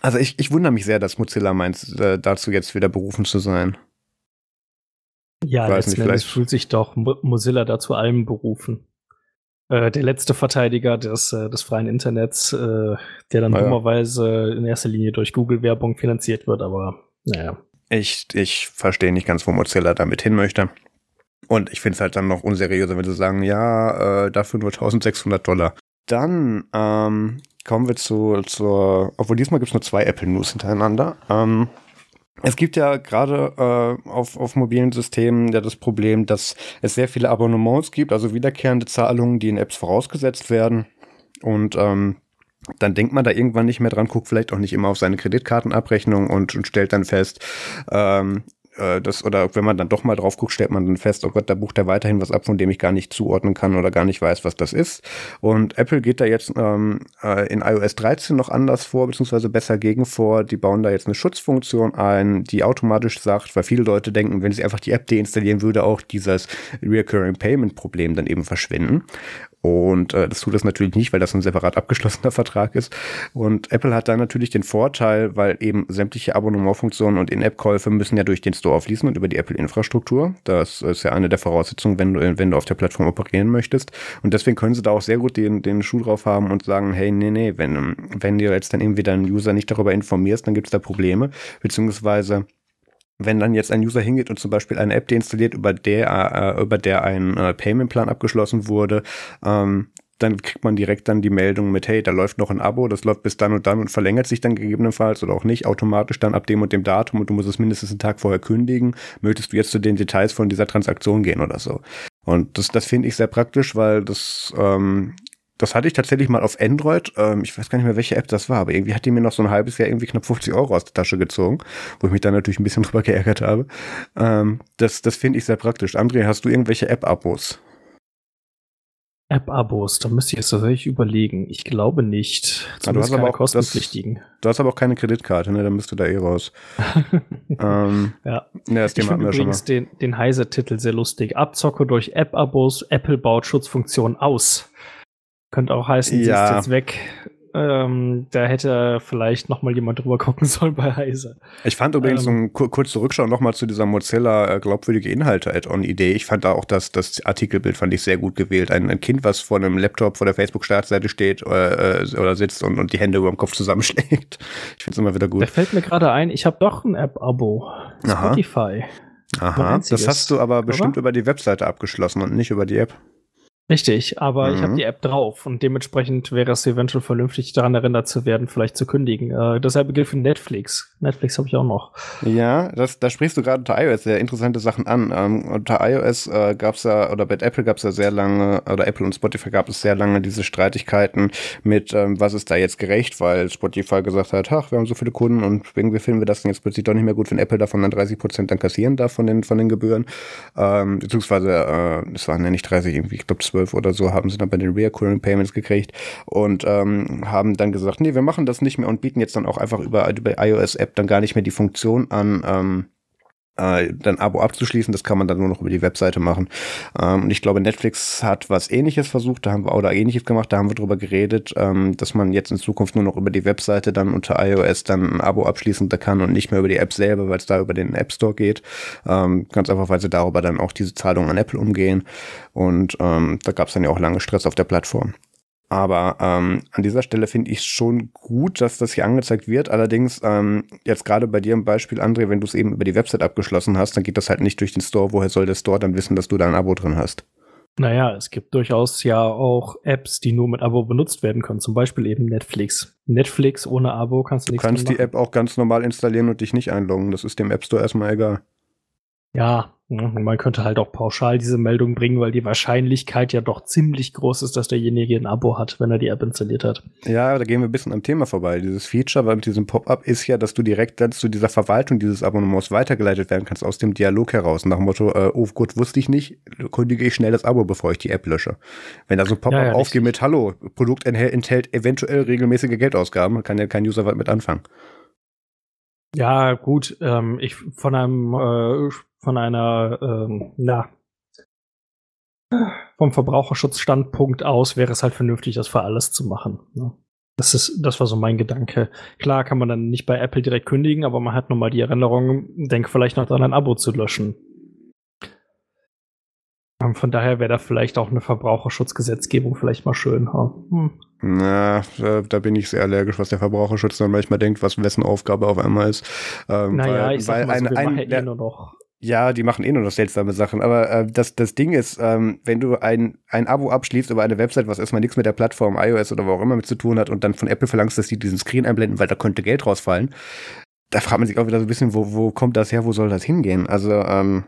Speaker 1: also ich, ich wundere mich sehr, dass Mozilla meint, äh, dazu jetzt wieder berufen zu sein.
Speaker 2: Ja, letzten Endes fühlt sich doch Mozilla dazu allem berufen. Äh, der letzte Verteidiger des, äh, des freien Internets, äh, der dann naja. dummerweise in erster Linie durch Google-Werbung finanziert wird, aber naja.
Speaker 1: Ich, ich verstehe nicht ganz, wo Mozilla damit hin möchte. Und ich finde es halt dann noch unseriöser, wenn sie sagen, ja, äh, dafür nur 1600 Dollar. Dann ähm, kommen wir zu, zur, obwohl diesmal gibt es nur zwei Apple News hintereinander. Ähm, es gibt ja gerade äh, auf, auf mobilen Systemen ja das Problem, dass es sehr viele Abonnements gibt, also wiederkehrende Zahlungen, die in Apps vorausgesetzt werden. Und ähm, dann denkt man da irgendwann nicht mehr dran, guckt vielleicht auch nicht immer auf seine Kreditkartenabrechnung und, und stellt dann fest, ähm, äh, das, oder wenn man dann doch mal drauf guckt, stellt man dann fest, oh Gott, da bucht er weiterhin was ab, von dem ich gar nicht zuordnen kann oder gar nicht weiß, was das ist. Und Apple geht da jetzt ähm, äh, in iOS 13 noch anders vor, beziehungsweise besser gegen vor. Die bauen da jetzt eine Schutzfunktion ein, die automatisch sagt, weil viele Leute denken, wenn sie einfach die App deinstallieren, würde auch dieses Recurring Payment Problem dann eben verschwinden. Und äh, das tut das natürlich nicht, weil das ein separat abgeschlossener Vertrag ist. Und Apple hat da natürlich den Vorteil, weil eben sämtliche Abonnementfunktionen und In-App-Käufe müssen ja durch den Store fließen und über die Apple-Infrastruktur. Das ist ja eine der Voraussetzungen, wenn du, wenn du auf der Plattform operieren möchtest. Und deswegen können sie da auch sehr gut den, den Schuh drauf haben und sagen, hey, nee, nee, wenn, wenn dir jetzt dann irgendwie deinen User nicht darüber informierst, dann gibt es da Probleme. Beziehungsweise wenn dann jetzt ein User hingeht und zum Beispiel eine App deinstalliert, über der, äh, über der ein äh, Payment-Plan abgeschlossen wurde, ähm, dann kriegt man direkt dann die Meldung mit, hey, da läuft noch ein Abo, das läuft bis dann und dann und verlängert sich dann gegebenenfalls oder auch nicht automatisch dann ab dem und dem Datum und du musst es mindestens einen Tag vorher kündigen. Möchtest du jetzt zu den Details von dieser Transaktion gehen oder so? Und das, das finde ich sehr praktisch, weil das ähm, das hatte ich tatsächlich mal auf Android. Ähm, ich weiß gar nicht mehr, welche App das war, aber irgendwie hat die mir noch so ein halbes Jahr irgendwie knapp 50 Euro aus der Tasche gezogen, wo ich mich dann natürlich ein bisschen drüber geärgert habe. Ähm, das das finde ich sehr praktisch. André, hast du irgendwelche App-Abos?
Speaker 2: App-Abos, da müsste ich jetzt tatsächlich überlegen. Ich glaube nicht.
Speaker 1: Zumindest ah, du hast aber auch kostenpflichtigen. Das, du hast aber auch keine Kreditkarte, ne? Dann du da eh raus.
Speaker 2: ähm, ja. Ne, das Thema ich finde übrigens den, den Heise-Titel sehr lustig. Abzocke durch App-Abos. Apple baut Schutzfunktionen aus. Könnte auch heißen, ja. sie ist jetzt weg. Ähm, da hätte vielleicht noch mal jemand drüber gucken sollen bei Heise.
Speaker 1: Ich fand übrigens ähm, so eine kurze Rückschau noch mal zu dieser Mozilla äh, glaubwürdige Inhalte Add-on-Idee. Ich fand da auch das, das Artikelbild fand ich sehr gut gewählt. Ein, ein Kind, was vor einem Laptop vor der Facebook-Startseite steht äh, äh, oder sitzt und, und die Hände über dem Kopf zusammenschlägt. Ich finde es immer wieder gut. Da
Speaker 2: fällt mir gerade ein, ich habe doch ein App-Abo. Spotify.
Speaker 1: Aha, das hast du aber bestimmt über die Webseite abgeschlossen und nicht über die App.
Speaker 2: Richtig, aber mhm. ich habe die App drauf und dementsprechend wäre es eventuell vernünftig, daran erinnert zu werden, vielleicht zu kündigen. Äh, dasselbe gilt für Netflix. Netflix habe ich auch noch.
Speaker 1: Ja, das, da sprichst du gerade unter iOS sehr interessante Sachen an. Ähm, unter iOS äh, gab es ja, oder bei Apple gab es ja sehr lange, oder Apple und Spotify gab es sehr lange diese Streitigkeiten mit, ähm, was ist da jetzt gerecht, weil Spotify gesagt hat, ach, wir haben so viele Kunden und irgendwie finden wir das jetzt plötzlich doch nicht mehr gut, wenn Apple davon dann 30 Prozent dann kassieren darf von den, von den Gebühren. Ähm, beziehungsweise, äh, es waren ja nicht 30, irgendwie, ich glaube 12 oder so haben sie dann bei den Reoccurring Payments gekriegt und ähm, haben dann gesagt, nee, wir machen das nicht mehr und bieten jetzt dann auch einfach über, über iOS-App dann gar nicht mehr die Funktion an, ähm, äh, dann Abo abzuschließen. Das kann man dann nur noch über die Webseite machen. Ähm, und ich glaube, Netflix hat was ähnliches versucht, da haben wir oder ähnliches gemacht, da haben wir drüber geredet, ähm, dass man jetzt in Zukunft nur noch über die Webseite dann unter iOS dann ein Abo abschließen kann und nicht mehr über die App selber, weil es da über den App Store geht. Ähm, ganz einfach, weil sie darüber dann auch diese Zahlungen an Apple umgehen. Und ähm, da gab es dann ja auch lange Stress auf der Plattform. Aber ähm, an dieser Stelle finde ich es schon gut, dass das hier angezeigt wird. Allerdings, ähm, jetzt gerade bei dir im Beispiel, André, wenn du es eben über die Website abgeschlossen hast, dann geht das halt nicht durch den Store. Woher soll der Store dann wissen, dass du da ein Abo drin hast?
Speaker 2: Naja, es gibt durchaus ja auch Apps, die nur mit Abo benutzt werden können. Zum Beispiel eben Netflix. Netflix ohne Abo kannst du,
Speaker 1: nichts Du kannst die App auch ganz normal installieren und dich nicht einloggen. Das ist dem App Store erstmal egal.
Speaker 2: Ja, man könnte halt auch pauschal diese Meldung bringen, weil die Wahrscheinlichkeit ja doch ziemlich groß ist, dass derjenige ein Abo hat, wenn er die App installiert hat.
Speaker 1: Ja, da gehen wir ein bisschen am Thema vorbei. Dieses Feature weil mit diesem Pop-up ist ja, dass du direkt dann zu dieser Verwaltung dieses Abonnements weitergeleitet werden kannst aus dem Dialog heraus. Nach dem Motto, äh, oh gut, wusste ich nicht, kündige ich schnell das Abo, bevor ich die App lösche. Wenn da so ein Pop-up ja, ja, aufgeht mit Hallo, Produkt enthält, enthält eventuell regelmäßige Geldausgaben, kann ja kein User was mit anfangen.
Speaker 2: Ja, gut, ähm, ich von einem äh, von einer ähm, na vom Verbraucherschutzstandpunkt aus wäre es halt vernünftig, das für alles zu machen. Ne? Das ist, das war so mein Gedanke. Klar kann man dann nicht bei Apple direkt kündigen, aber man hat nochmal die Erinnerung, denk vielleicht noch dran, ein Abo zu löschen. Von daher wäre da vielleicht auch eine Verbraucherschutzgesetzgebung vielleicht mal schön. Hm.
Speaker 1: Na, da bin ich sehr allergisch, was der Verbraucherschutz dann manchmal denkt, was wessen Aufgabe auf einmal ist.
Speaker 2: Ähm, naja, weil, ich sag mal so, wir ein, machen ja eh nur noch
Speaker 1: ja, die machen eh nur noch seltsame Sachen. Aber äh, das, das Ding ist, ähm, wenn du ein, ein Abo abschließt über eine Website, was erstmal nichts mit der Plattform iOS oder wo auch immer mit zu tun hat und dann von Apple verlangst, dass sie diesen Screen einblenden, weil da könnte Geld rausfallen, da fragt man sich auch wieder so ein bisschen, wo, wo kommt das her, wo soll das hingehen? Also, ähm,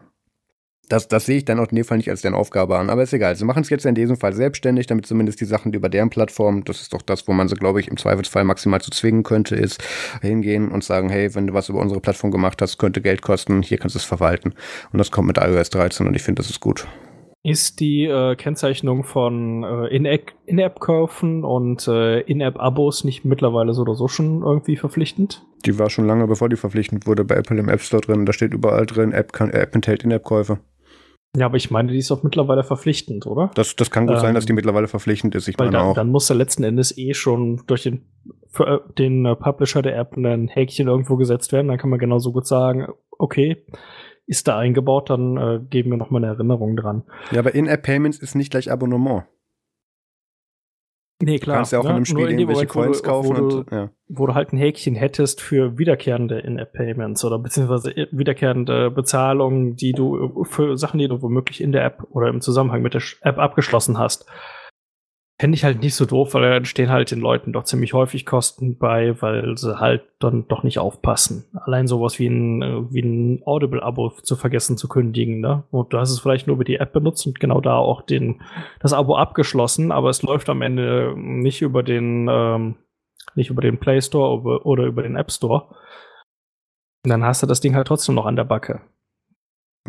Speaker 1: das, das sehe ich dann auch in dem Fall nicht als deren Aufgabe an. Aber ist egal. Sie machen es jetzt in diesem Fall selbstständig, damit zumindest die Sachen über deren Plattform, das ist doch das, wo man sie, glaube ich, im Zweifelsfall maximal zu zwingen könnte, ist hingehen und sagen, hey, wenn du was über unsere Plattform gemacht hast, könnte Geld kosten, hier kannst du es verwalten. Und das kommt mit iOS 13 und ich finde, das ist gut.
Speaker 2: Ist die äh, Kennzeichnung von äh, In-App-Käufen und äh, In-App-Abos nicht mittlerweile so oder so schon irgendwie verpflichtend?
Speaker 1: Die war schon lange, bevor die verpflichtend wurde, bei Apple im App Store drin. Da steht überall drin, App, kann, App enthält In-App-Käufe.
Speaker 2: Ja, aber ich meine, die ist auch mittlerweile verpflichtend, oder?
Speaker 1: Das, das kann gut ähm, sein, dass die ähm, mittlerweile verpflichtend ist. Ich meine
Speaker 2: dann,
Speaker 1: auch.
Speaker 2: Dann muss er letzten Endes eh schon durch den, für, äh, den äh, Publisher der App ein Häkchen irgendwo gesetzt werden. Dann kann man genauso gut sagen, okay, ist da eingebaut, dann äh, geben wir nochmal eine Erinnerung dran.
Speaker 1: Ja, aber In-App-Payments ist nicht gleich Abonnement.
Speaker 2: Nee, klar. Du
Speaker 1: kannst ja auch ne? in einem Spiel irgendwelche Moment, Coins
Speaker 2: du,
Speaker 1: kaufen.
Speaker 2: Wo,
Speaker 1: und, ja.
Speaker 2: wo du halt ein Häkchen hättest für wiederkehrende In-App-Payments oder beziehungsweise wiederkehrende Bezahlungen, die du für Sachen, die du womöglich in der App oder im Zusammenhang mit der App abgeschlossen hast. Fände ich halt nicht so doof, weil da entstehen halt den Leuten doch ziemlich häufig Kosten bei, weil sie halt dann doch nicht aufpassen. Allein sowas wie ein, äh, wie ein Audible-Abo zu vergessen zu kündigen, ne? Und du hast es vielleicht nur über die App benutzt und genau da auch den, das Abo abgeschlossen, aber es läuft am Ende nicht über den, ähm, nicht über den Play Store oder über den App Store. Und dann hast du das Ding halt trotzdem noch an der Backe.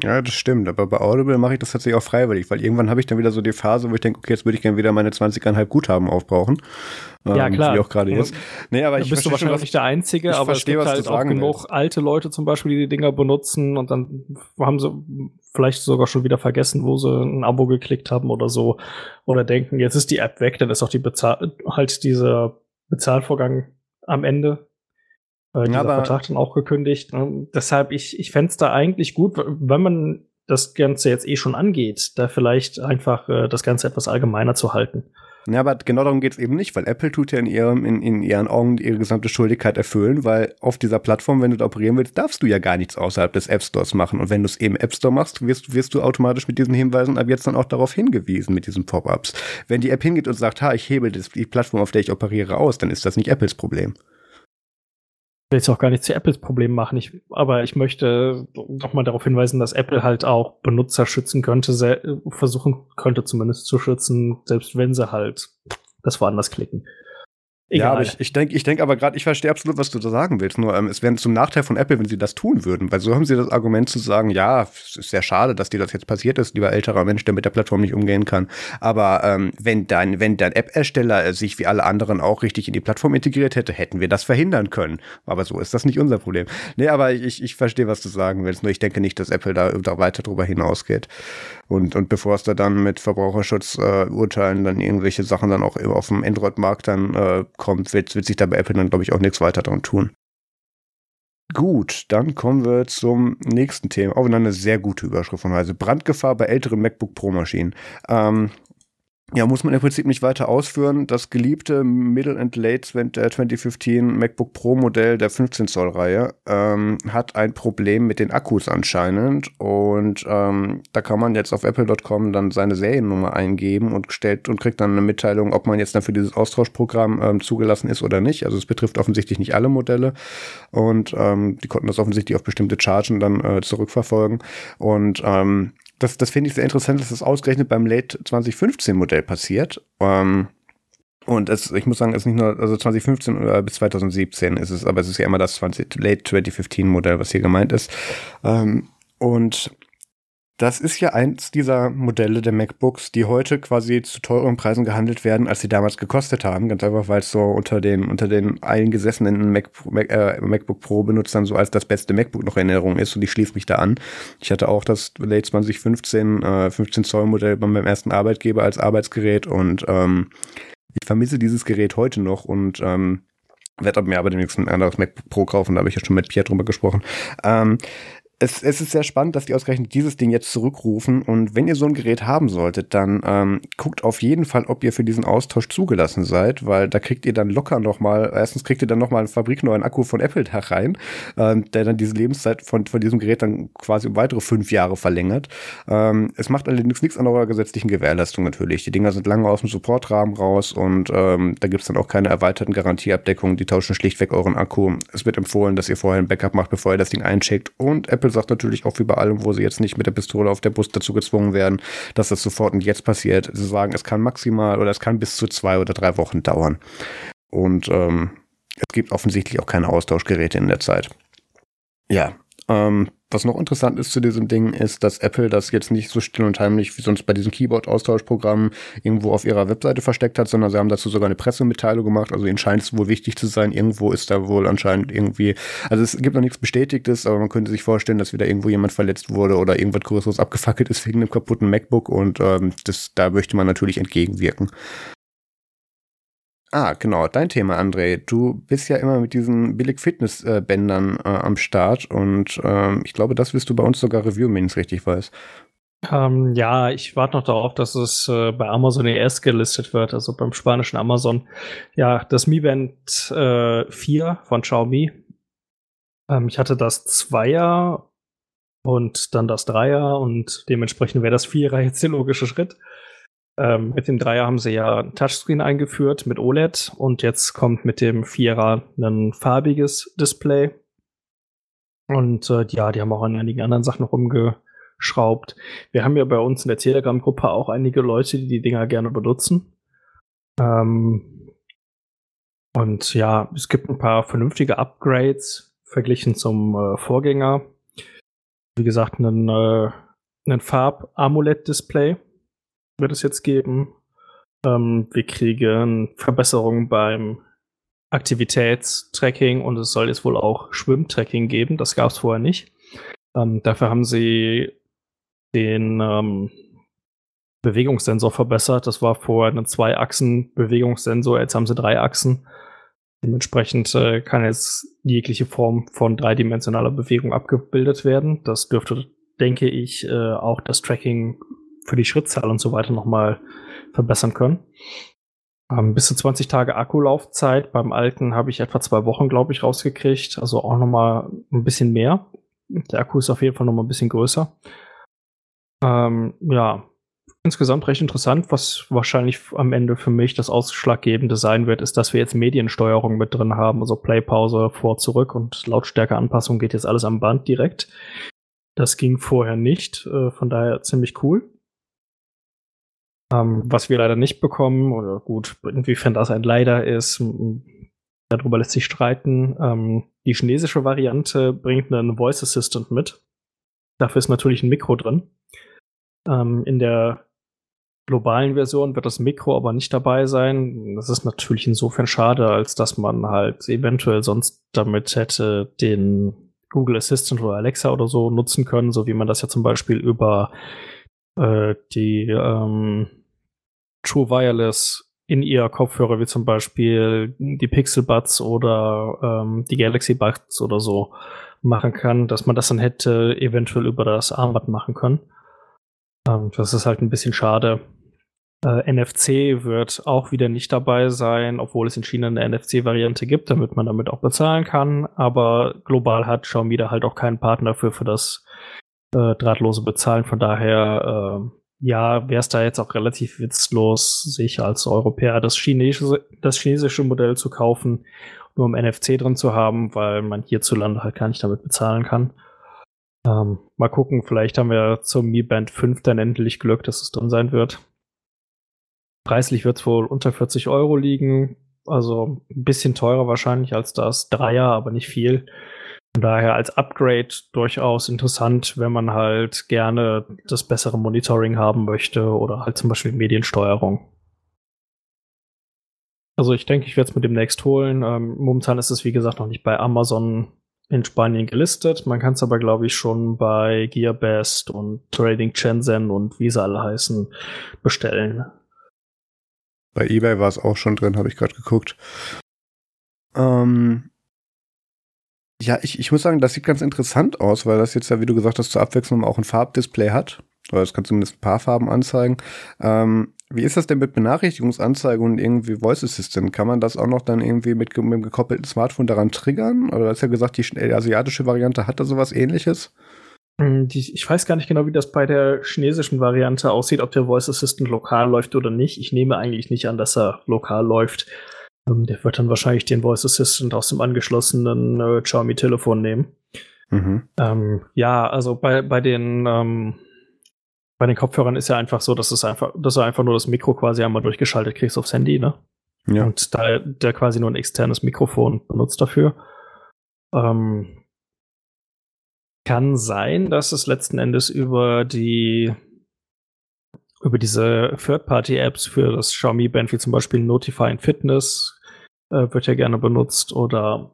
Speaker 1: Ja, das stimmt. Aber bei Audible mache ich das tatsächlich auch freiwillig, weil irgendwann habe ich dann wieder so die Phase, wo ich denke, okay, jetzt würde ich gerne wieder meine 20,5 Guthaben aufbrauchen.
Speaker 2: Ja, ähm, klar.
Speaker 1: Wie auch gerade jetzt.
Speaker 2: Nee, aber da ich bist du wahrscheinlich nicht der Einzige, ich aber verstehe, es gibt halt auch genug willst. alte Leute zum Beispiel, die die Dinger benutzen und dann haben sie vielleicht sogar schon wieder vergessen, wo sie ein Abo geklickt haben oder so. Oder denken, jetzt ist die App weg, dann ist auch die Bezahl halt dieser Bezahlvorgang am Ende äh, dieser aber Vertrag dann auch gekündigt. Ne? Deshalb, ich, ich fände es da eigentlich gut, wenn man das Ganze jetzt eh schon angeht, da vielleicht einfach äh, das Ganze etwas allgemeiner zu halten.
Speaker 1: Ja, aber genau darum geht es eben nicht, weil Apple tut ja in, ihrem, in, in ihren Augen ihre gesamte Schuldigkeit erfüllen, weil auf dieser Plattform, wenn du da operieren willst, darfst du ja gar nichts außerhalb des App Stores machen. Und wenn du es eben App Store machst, wirst, wirst du automatisch mit diesen Hinweisen ab jetzt dann auch darauf hingewiesen, mit diesen Pop-ups. Wenn die App hingeht und sagt, ha, ich hebel die Plattform, auf der ich operiere, aus, dann ist das nicht Apples Problem
Speaker 2: will jetzt auch gar nicht zu Apples Problem machen, ich, aber ich möchte nochmal darauf hinweisen, dass Apple halt auch Benutzer schützen könnte, versuchen könnte zumindest zu schützen, selbst wenn sie halt das woanders klicken.
Speaker 1: Egal. Ja, aber ich, ich denke ich denk aber gerade, ich verstehe absolut, was du da sagen willst. Nur ähm, es wäre zum Nachteil von Apple, wenn sie das tun würden. Weil so haben sie das Argument zu sagen, ja, es ist sehr schade, dass dir das jetzt passiert ist, lieber älterer Mensch, der mit der Plattform nicht umgehen kann. Aber ähm, wenn dein, wenn dein App-Ersteller sich wie alle anderen auch richtig in die Plattform integriert hätte, hätten wir das verhindern können. Aber so ist das nicht unser Problem. Nee, aber ich, ich verstehe, was du sagen willst. Nur ich denke nicht, dass Apple da, da weiter drüber hinausgeht. Und, und bevor es da dann mit Verbraucherschutzurteilen äh, dann irgendwelche Sachen dann auch auf dem Android-Markt dann äh, kommt, wird, wird sich da bei Apple dann, glaube ich, auch nichts weiter dran tun. Gut, dann kommen wir zum nächsten Thema. Auch wieder eine sehr gute Überschrift von Weise. Brandgefahr bei älteren MacBook Pro-Maschinen. Ähm, ja, muss man im Prinzip nicht weiter ausführen. Das geliebte Middle and Late 2015 äh, MacBook Pro Modell der 15 Zoll Reihe ähm, hat ein Problem mit den Akkus anscheinend und ähm, da kann man jetzt auf Apple.com dann seine Seriennummer eingeben und stellt und kriegt dann eine Mitteilung, ob man jetzt dann für dieses Austauschprogramm ähm, zugelassen ist oder nicht. Also es betrifft offensichtlich nicht alle Modelle und ähm, die konnten das offensichtlich auf bestimmte Chargen dann äh, zurückverfolgen und ähm, das, das finde ich sehr interessant, dass das ausgerechnet beim Late 2015 Modell passiert. Ähm, und es, ich muss sagen, es ist nicht nur, also 2015 oder bis 2017 ist es, aber es ist ja immer das 20, Late 2015 Modell, was hier gemeint ist. Ähm, und Das ist ja eins dieser Modelle der MacBooks, die heute quasi zu teuren Preisen gehandelt werden, als sie damals gekostet haben. Ganz einfach, weil es so unter den, unter den eingesessenen Mac, Mac, äh, MacBook Pro-Benutzern so als das beste MacBook noch in Erinnerung ist und ich schließe mich da an. Ich hatte auch das Late 2015 äh, 15 Zoll Modell bei meinem ersten Arbeitgeber als Arbeitsgerät und ähm, ich vermisse dieses Gerät heute noch und ähm, werde mir aber demnächst ein anderes MacBook Pro kaufen, da habe ich ja schon mit Pierre drüber gesprochen. Ähm, es, es ist sehr spannend, dass die ausgerechnet dieses Ding jetzt zurückrufen. Und wenn ihr so ein Gerät haben solltet, dann ähm, guckt auf jeden Fall, ob ihr für diesen Austausch zugelassen seid, weil da kriegt ihr dann locker nochmal, erstens kriegt ihr dann nochmal einen fabrikneuen Akku von Apple herein, ähm, der dann diese Lebenszeit von, von diesem Gerät dann quasi um weitere fünf Jahre verlängert. Ähm, es macht allerdings nichts an eurer gesetzlichen Gewährleistung natürlich. Die Dinger sind lange aus dem Supportrahmen raus und ähm, da gibt's dann auch keine erweiterten Garantieabdeckungen. Die tauschen schlichtweg euren Akku. Es wird empfohlen, dass ihr vorher ein Backup macht, bevor ihr das Ding eincheckt. Und Apple sagt natürlich auch wie bei allem, wo sie jetzt nicht mit der Pistole auf der Brust dazu gezwungen werden, dass das sofort und jetzt passiert. Sie sagen, es kann maximal oder es kann bis zu zwei oder drei Wochen dauern. Und ähm, es gibt offensichtlich auch keine Austauschgeräte in der Zeit. Ja, ähm, was noch interessant ist zu diesem Ding, ist, dass Apple das jetzt nicht so still und heimlich wie sonst bei diesen Keyboard-Austauschprogrammen irgendwo auf ihrer Webseite versteckt hat, sondern sie haben dazu sogar eine Pressemitteilung gemacht. Also ihnen scheint es wohl wichtig zu sein. Irgendwo ist da wohl anscheinend irgendwie, also es gibt noch nichts Bestätigtes, aber man könnte sich vorstellen, dass wieder irgendwo jemand verletzt wurde oder irgendwas Größeres abgefackelt ist wegen einem kaputten MacBook und ähm, das, da möchte man natürlich entgegenwirken. Ah, genau, dein Thema, André. Du bist ja immer mit diesen Billig-Fitness-Bändern äh, am Start und ähm, ich glaube, das wirst du bei uns sogar reviewen, wenn ich es richtig weiß.
Speaker 2: Ähm, ja, ich warte noch darauf, dass es äh, bei Amazon ES gelistet wird, also beim spanischen Amazon. Ja, das Mi Band äh, 4 von Xiaomi. Ähm, ich hatte das Zweier und dann das Dreier und dementsprechend wäre das Vierer jetzt der logische Schritt. Ähm, mit dem Dreier haben sie ja Touchscreen eingeführt mit OLED und jetzt kommt mit dem Vierer ein farbiges Display. Und äh, ja, die haben auch an einigen anderen Sachen rumgeschraubt. Wir haben ja bei uns in der Telegram-Gruppe auch einige Leute, die die Dinger gerne benutzen. Ähm, und ja, es gibt ein paar vernünftige Upgrades verglichen zum äh, Vorgänger. Wie gesagt, ein, äh, ein Farb-AMOLED-Display wird es jetzt geben. Ähm, wir kriegen Verbesserungen beim Aktivitätstracking und es soll jetzt wohl auch Schwimmtracking geben. Das gab es vorher nicht. Ähm, dafür haben sie den ähm, Bewegungssensor verbessert. Das war vorher ein Zwei-Achsen-Bewegungssensor, jetzt haben sie drei Achsen. Dementsprechend äh, kann jetzt jegliche Form von dreidimensionaler Bewegung abgebildet werden. Das dürfte, denke ich, äh, auch das Tracking für die Schrittzahl und so weiter nochmal verbessern können. Ähm, bis zu 20 Tage Akkulaufzeit. Beim alten habe ich etwa zwei Wochen, glaube ich, rausgekriegt. Also auch nochmal ein bisschen mehr. Der Akku ist auf jeden Fall nochmal ein bisschen größer. Ähm, ja, insgesamt recht interessant. Was wahrscheinlich am Ende für mich das Ausschlaggebende sein wird, ist, dass wir jetzt Mediensteuerung mit drin haben. Also Playpause vor, zurück und Lautstärkeanpassung geht jetzt alles am Band direkt. Das ging vorher nicht. Äh, von daher ziemlich cool. Ähm, was wir leider nicht bekommen, oder gut, inwiefern das ein Leider ist, darüber lässt sich streiten. Ähm, die chinesische Variante bringt einen Voice Assistant mit. Dafür ist natürlich ein Mikro drin. Ähm, in der globalen Version wird das Mikro aber nicht dabei sein. Das ist natürlich insofern schade, als dass man halt eventuell sonst damit hätte den Google Assistant oder Alexa oder so nutzen können, so wie man das ja zum Beispiel über äh, die ähm, True Wireless in ihr Kopfhörer, wie zum Beispiel die Pixel Buds oder ähm, die Galaxy Buds oder so machen kann, dass man das dann hätte eventuell über das Armband machen können. Ähm, das ist halt ein bisschen schade. Äh, NFC wird auch wieder nicht dabei sein, obwohl es in China eine NFC-Variante gibt, damit man damit auch bezahlen kann. Aber global hat Xiaomi da halt auch keinen Partner für, für das äh, drahtlose Bezahlen. Von daher, äh, ja, wäre es da jetzt auch relativ witzlos, sich als Europäer das chinesische, das chinesische Modell zu kaufen, nur um NFC drin zu haben, weil man hierzulande halt gar nicht damit bezahlen kann. Ähm, mal gucken, vielleicht haben wir zum Mi Band 5 dann endlich Glück, dass es drin sein wird. Preislich wird es wohl unter 40 Euro liegen, also ein bisschen teurer wahrscheinlich als das Dreier, aber nicht viel. Von daher als Upgrade durchaus interessant, wenn man halt gerne das bessere Monitoring haben möchte oder halt zum Beispiel Mediensteuerung. Also ich denke, ich werde es mir demnächst holen. Ähm, momentan ist es, wie gesagt, noch nicht bei Amazon in Spanien gelistet. Man kann es aber, glaube ich, schon bei Gearbest und Trading Shenzhen und wie sie alle heißen, bestellen.
Speaker 1: Bei eBay war es auch schon drin, habe ich gerade geguckt. Ähm, ja, ich, ich muss sagen, das sieht ganz interessant aus, weil das jetzt ja, wie du gesagt hast, zur Abwechslung auch ein Farbdisplay hat. Oder es kann zumindest ein paar Farben anzeigen. Ähm, wie ist das denn mit Benachrichtigungsanzeige und irgendwie Voice Assistant? Kann man das auch noch dann irgendwie mit, mit dem gekoppelten Smartphone daran triggern? Oder hast ja gesagt, die, die asiatische Variante hat da sowas ähnliches?
Speaker 2: Hm, ich weiß gar nicht genau, wie das bei der chinesischen Variante aussieht, ob der Voice Assistant lokal läuft oder nicht. Ich nehme eigentlich nicht an, dass er lokal läuft. Ähm, der wird dann wahrscheinlich den Voice Assistant aus dem angeschlossenen äh, Xiaomi-Telefon nehmen. Mhm. Ähm, ja, also bei, bei den ähm, bei den Kopfhörern ist ja einfach so, dass es einfach, dass du einfach nur das Mikro quasi einmal durchgeschaltet kriegst aufs Handy, ne? Ja. Und da der quasi nur ein externes Mikrofon benutzt dafür. Ähm, kann sein, dass es letzten Endes über die über diese Third-Party-Apps für das Xiaomi-Band, wie zum Beispiel Notify in Fitness, äh, wird ja gerne benutzt oder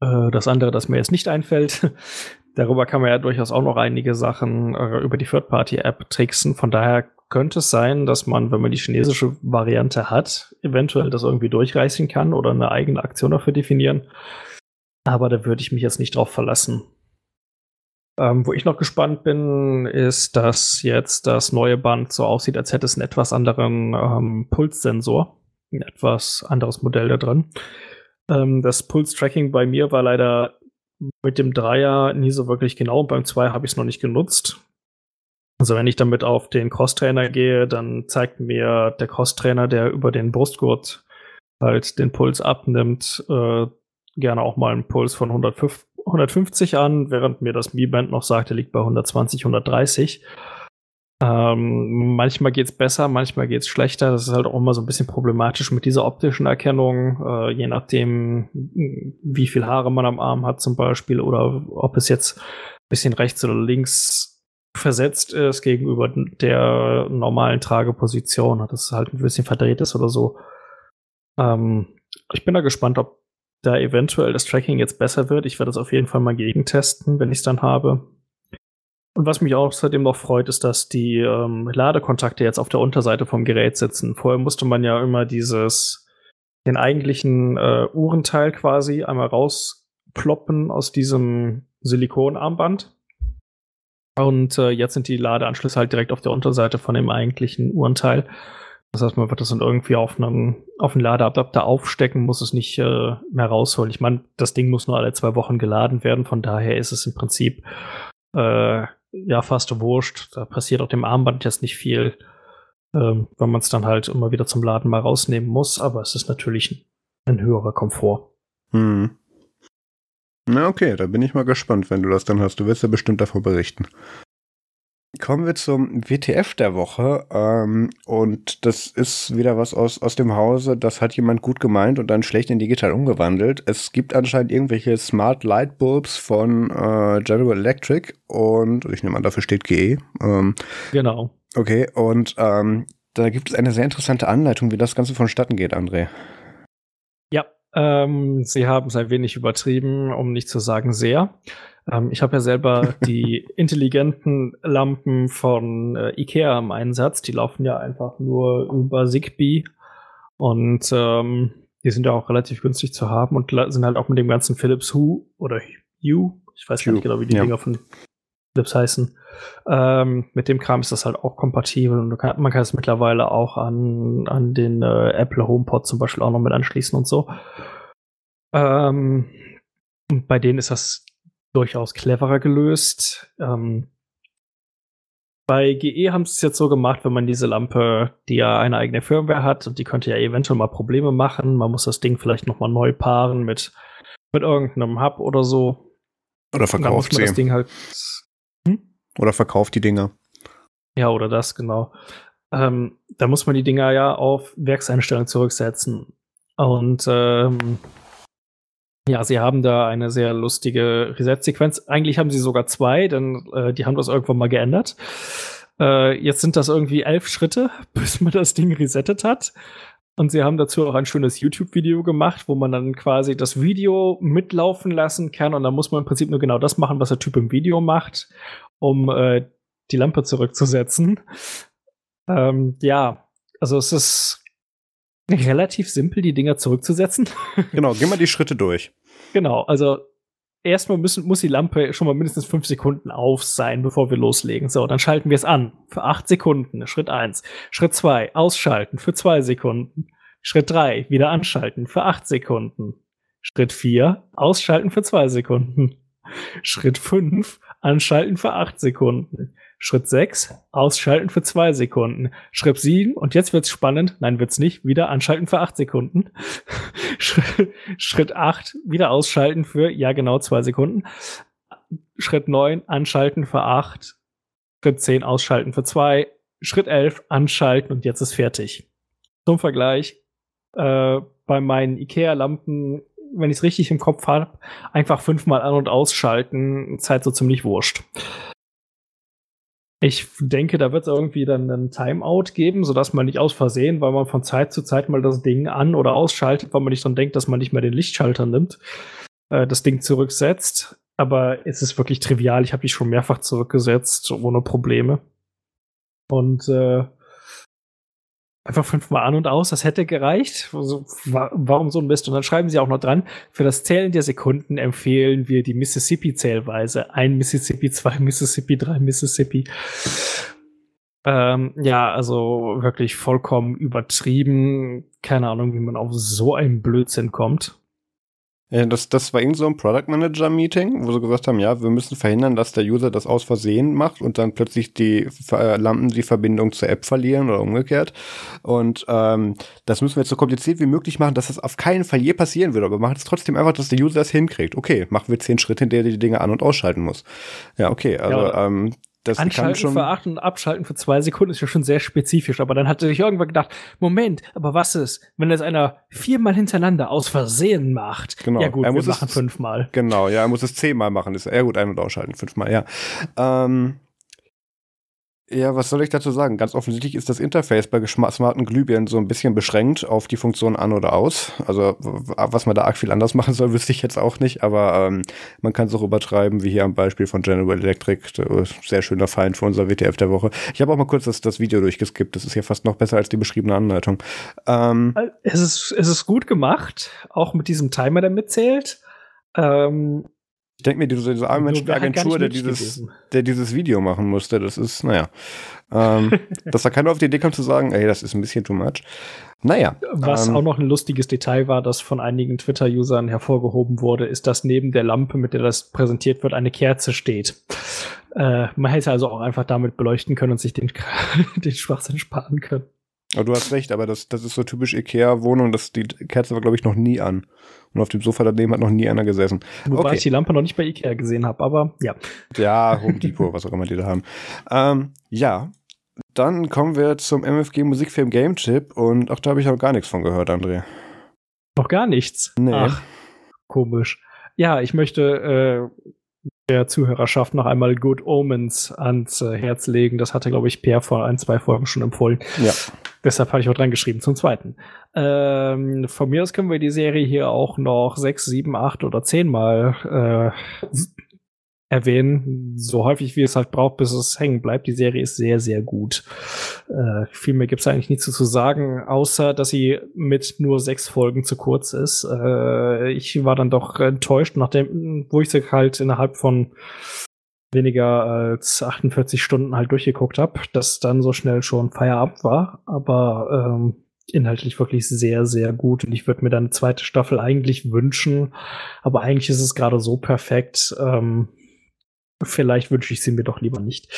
Speaker 2: äh, das andere, das mir jetzt nicht einfällt. Darüber kann man ja durchaus auch noch einige Sachen äh, über die Third-Party-App tricksen. Von daher könnte es sein, dass man, wenn man die chinesische Variante hat, eventuell das irgendwie durchreißen kann oder eine eigene Aktion dafür definieren. Aber da würde ich mich jetzt nicht drauf verlassen. Ähm, wo ich noch gespannt bin, ist, dass jetzt das neue Band so aussieht, als hätte es einen etwas anderen ähm, Pulssensor. Ein etwas anderes Modell da drin. Ähm, das Pulse-Tracking bei mir war leider mit dem Dreier nie so wirklich genau. Beim Zwei habe ich es noch nicht genutzt. Also wenn ich damit auf den Crosstrainer gehe, dann zeigt mir der Crosstrainer, der über den Brustgurt halt den Puls abnimmt, äh, gerne auch mal einen Puls von 150 an, während mir das Mi Band noch sagt, er liegt bei 120, 130. Ähm, manchmal geht's besser, manchmal geht's schlechter. Das ist halt auch immer so ein bisschen problematisch mit dieser optischen Erkennung, äh, je nachdem, wie viel Haare man am Arm hat zum Beispiel oder ob es jetzt ein bisschen rechts oder links versetzt ist gegenüber der normalen Trageposition, dass es halt ein bisschen verdreht ist oder so. Ähm, ich bin da gespannt, ob da eventuell das Tracking jetzt besser wird. Ich werde das auf jeden Fall mal gegentesten, wenn ich es dann habe. Und was mich außerdem noch freut, ist, dass die ähm, Ladekontakte jetzt auf der Unterseite vom Gerät sitzen. Vorher musste man ja immer dieses, den eigentlichen äh, Uhrenteil quasi einmal rausploppen aus diesem Silikonarmband. Und äh, jetzt sind die Ladeanschlüsse halt direkt auf der Unterseite von dem eigentlichen Uhrenteil. Das heißt, man wird das dann irgendwie auf einen, auf einen Ladeadapter aufstecken, muss es nicht äh, mehr rausholen. Ich meine, das Ding muss nur alle zwei Wochen geladen werden, von daher ist es im Prinzip äh, ja fast wurscht. Da passiert auch dem Armband jetzt nicht viel, ähm, wenn man es dann halt immer wieder zum Laden mal rausnehmen muss. Aber es ist natürlich ein, ein höherer Komfort. Hm.
Speaker 1: Na okay, da bin ich mal gespannt, wenn du das dann hast. Du wirst ja bestimmt davon berichten. Kommen wir zum WTF der Woche. Ähm, und das ist wieder was aus, aus dem Hause, das hat jemand gut gemeint und dann schlecht in digital umgewandelt. Es gibt anscheinend irgendwelche Smart Light Bulbs von äh, General Electric und ich nehme an, dafür steht GE. Ähm,
Speaker 2: genau.
Speaker 1: Okay, und ähm, da gibt es eine sehr interessante Anleitung, wie das Ganze vonstatten geht, André.
Speaker 2: Ähm, sie haben es ein wenig übertrieben, um nicht zu sagen sehr. Ähm, ich habe ja selber die intelligenten Lampen von äh, Ikea im Einsatz. Die laufen ja einfach nur über Zigbee und ähm, die sind ja auch relativ günstig zu haben und sind halt auch mit dem ganzen Philips Hue oder Hue, ich weiß Hue. nicht genau, wie die ja. Dinger von Philips heißen. Ähm, mit dem Kram ist das halt auch kompatibel und kann, man kann es mittlerweile auch an, an den äh, Apple HomePod zum Beispiel auch noch mit anschließen und so. Ähm, bei denen ist das durchaus cleverer gelöst. Ähm, bei GE haben sie es jetzt so gemacht, wenn man diese Lampe, die ja eine eigene Firmware hat und die könnte ja eventuell mal Probleme machen. Man muss das Ding vielleicht noch mal neu paaren mit, mit irgendeinem Hub oder so.
Speaker 1: Oder verkauft sie.
Speaker 2: Das Ding halt?
Speaker 1: Oder verkauft die Dinger.
Speaker 2: Ja, oder das, genau. Ähm, da muss man die Dinger ja auf Werkseinstellung zurücksetzen. Und ähm, Ja, sie haben da eine sehr lustige Reset-Sequenz. Eigentlich haben sie sogar zwei, denn äh, die haben das irgendwann mal geändert. Äh, jetzt sind das irgendwie elf Schritte, bis man das Ding resettet hat. Und sie haben dazu auch ein schönes YouTube-Video gemacht, wo man dann quasi das Video mitlaufen lassen kann. Und dann muss man im Prinzip nur genau das machen, was der Typ im Video macht, um äh, die Lampe zurückzusetzen. Ähm, ja, also es ist relativ simpel, die Dinger zurückzusetzen.
Speaker 1: Genau, geh mal die Schritte durch.
Speaker 2: Genau, also erstmal müssen, muss die Lampe schon mal mindestens fünf Sekunden auf sein, bevor wir loslegen. So, dann schalten wir es an für acht Sekunden. Schritt eins. Schritt zwei, ausschalten für zwei Sekunden. Schritt drei, wieder anschalten für acht Sekunden. Schritt vier, ausschalten für zwei Sekunden. Schritt fünf, anschalten für acht Sekunden. Schritt 6, ausschalten für 2 Sekunden. Schritt 7, und jetzt wird's spannend, nein, wird's nicht, wieder anschalten für 8 Sekunden. Schritt 8, wieder ausschalten für, ja genau, 2 Sekunden. Schritt 9, anschalten für 8. Schritt 10, ausschalten für 2. Schritt 11, anschalten und jetzt ist fertig. Zum Vergleich, äh, bei meinen IKEA-Lampen, wenn ich es richtig im Kopf habe, einfach fünfmal an- und ausschalten, Zeit so ziemlich wurscht. Ich denke, da wird es irgendwie dann einen Timeout geben, sodass man nicht aus Versehen, weil man von Zeit zu Zeit mal das Ding an- oder ausschaltet, weil man nicht dann denkt, dass man nicht mehr den Lichtschalter nimmt, äh, das Ding zurücksetzt. Aber es ist wirklich trivial. Ich habe die schon mehrfach zurückgesetzt, ohne Probleme. Und äh, einfach fünfmal an und aus, das hätte gereicht. Also, warum so ein Mist? Und dann schreiben sie auch noch dran, für das Zählen der Sekunden empfehlen wir die Mississippi-Zählweise. Ein Mississippi, zwei Mississippi, drei Mississippi. Ähm, ja, also wirklich vollkommen übertrieben. Keine Ahnung, wie man auf so einen Blödsinn kommt.
Speaker 1: Ja, das, das war irgend so ein Product Manager Meeting, wo sie gesagt haben, ja, wir müssen verhindern, dass der User das aus Versehen macht und dann plötzlich die äh, Lampen die Verbindung zur App verlieren oder umgekehrt. Und ähm, das müssen wir jetzt so kompliziert wie möglich machen, dass das auf keinen Fall je passieren wird. Aber wir machen es trotzdem einfach, dass der User es hinkriegt. Okay, machen wir zehn Schritte, in der die Dinge an- und ausschalten muss. Ja, okay, also ja, ähm,
Speaker 2: das Anschalten schon für acht und abschalten für zwei Sekunden ist ja schon sehr spezifisch, aber dann hat er sich irgendwann gedacht, Moment, aber was ist, wenn das einer viermal hintereinander aus Versehen macht?
Speaker 1: Genau.
Speaker 2: Ja gut,
Speaker 1: er muss
Speaker 2: wir machen fünfmal.
Speaker 1: Genau, ja, er muss es zehnmal machen. Ist ja gut, ein- und ausschalten, fünfmal, ja. Ähm, ja, was soll ich dazu sagen? Ganz offensichtlich ist das Interface bei smarten Glühbirnen so ein bisschen beschränkt auf die Funktion an oder aus. Also was man da arg viel anders machen soll, wüsste ich jetzt auch nicht, aber ähm, man kann es auch übertreiben, wie hier am Beispiel von General Electric. Sehr schöner Feind für unser WTF der Woche. Ich habe auch mal kurz das, das Video durchgeskippt. Das ist ja fast noch besser als die beschriebene Anleitung.
Speaker 2: Ähm, es, ist, es ist gut gemacht, auch mit diesem Timer, der mitzählt. Ähm,
Speaker 1: ich denke mir, diese, diese arme Menschen Agentur, der dieses, der dieses Video machen musste, das ist, naja. Ähm, dass da keiner auf die Idee kam zu sagen, ey, das ist ein bisschen too much. Naja.
Speaker 2: Was ähm, auch noch ein lustiges Detail war, das von einigen Twitter-Usern hervorgehoben wurde, ist, dass neben der Lampe, mit der das präsentiert wird, eine Kerze steht. Äh, man hätte also auch einfach damit beleuchten können und sich den, den Schwachsinn sparen können.
Speaker 1: Aber du hast recht, aber das, das ist so typisch Ikea-Wohnung, dass die Kerze war, glaube ich, noch nie an. Und auf dem Sofa daneben hat noch nie einer gesessen.
Speaker 2: Wobei okay. ich die Lampe noch nicht bei Ikea gesehen habe, aber ja.
Speaker 1: Ja, Home Depot, was auch immer die da haben. Ähm, ja, dann kommen wir zum MFG Musikfilm Game Chip und auch da habe ich noch gar nichts von gehört, André.
Speaker 2: Noch gar nichts?
Speaker 1: Nee. Ach,
Speaker 2: komisch. Ja, ich möchte äh, der Zuhörerschaft noch einmal Good Omens ans äh, Herz legen. Das hatte, glaube ich, Per vor ein, zwei Folgen schon empfohlen.
Speaker 1: Ja.
Speaker 2: Deshalb habe ich auch dran geschrieben zum zweiten. Ähm, von mir aus können wir die Serie hier auch noch sechs, sieben, acht oder zehnmal äh, erwähnen, so häufig wie es halt braucht, bis es hängen bleibt. Die Serie ist sehr, sehr gut. Äh, viel mehr gibt es eigentlich nichts zu sagen, außer dass sie mit nur sechs Folgen zu kurz ist. Äh, ich war dann doch enttäuscht, nachdem, wo ich sie halt innerhalb von weniger als 48 Stunden halt durchgeguckt habe, dass dann so schnell schon Feierabend war. Aber ähm, inhaltlich wirklich sehr, sehr gut. Und ich würde mir dann eine zweite Staffel eigentlich wünschen. Aber eigentlich ist es gerade so perfekt. Ähm, Vielleicht wünsche ich sie mir doch lieber nicht.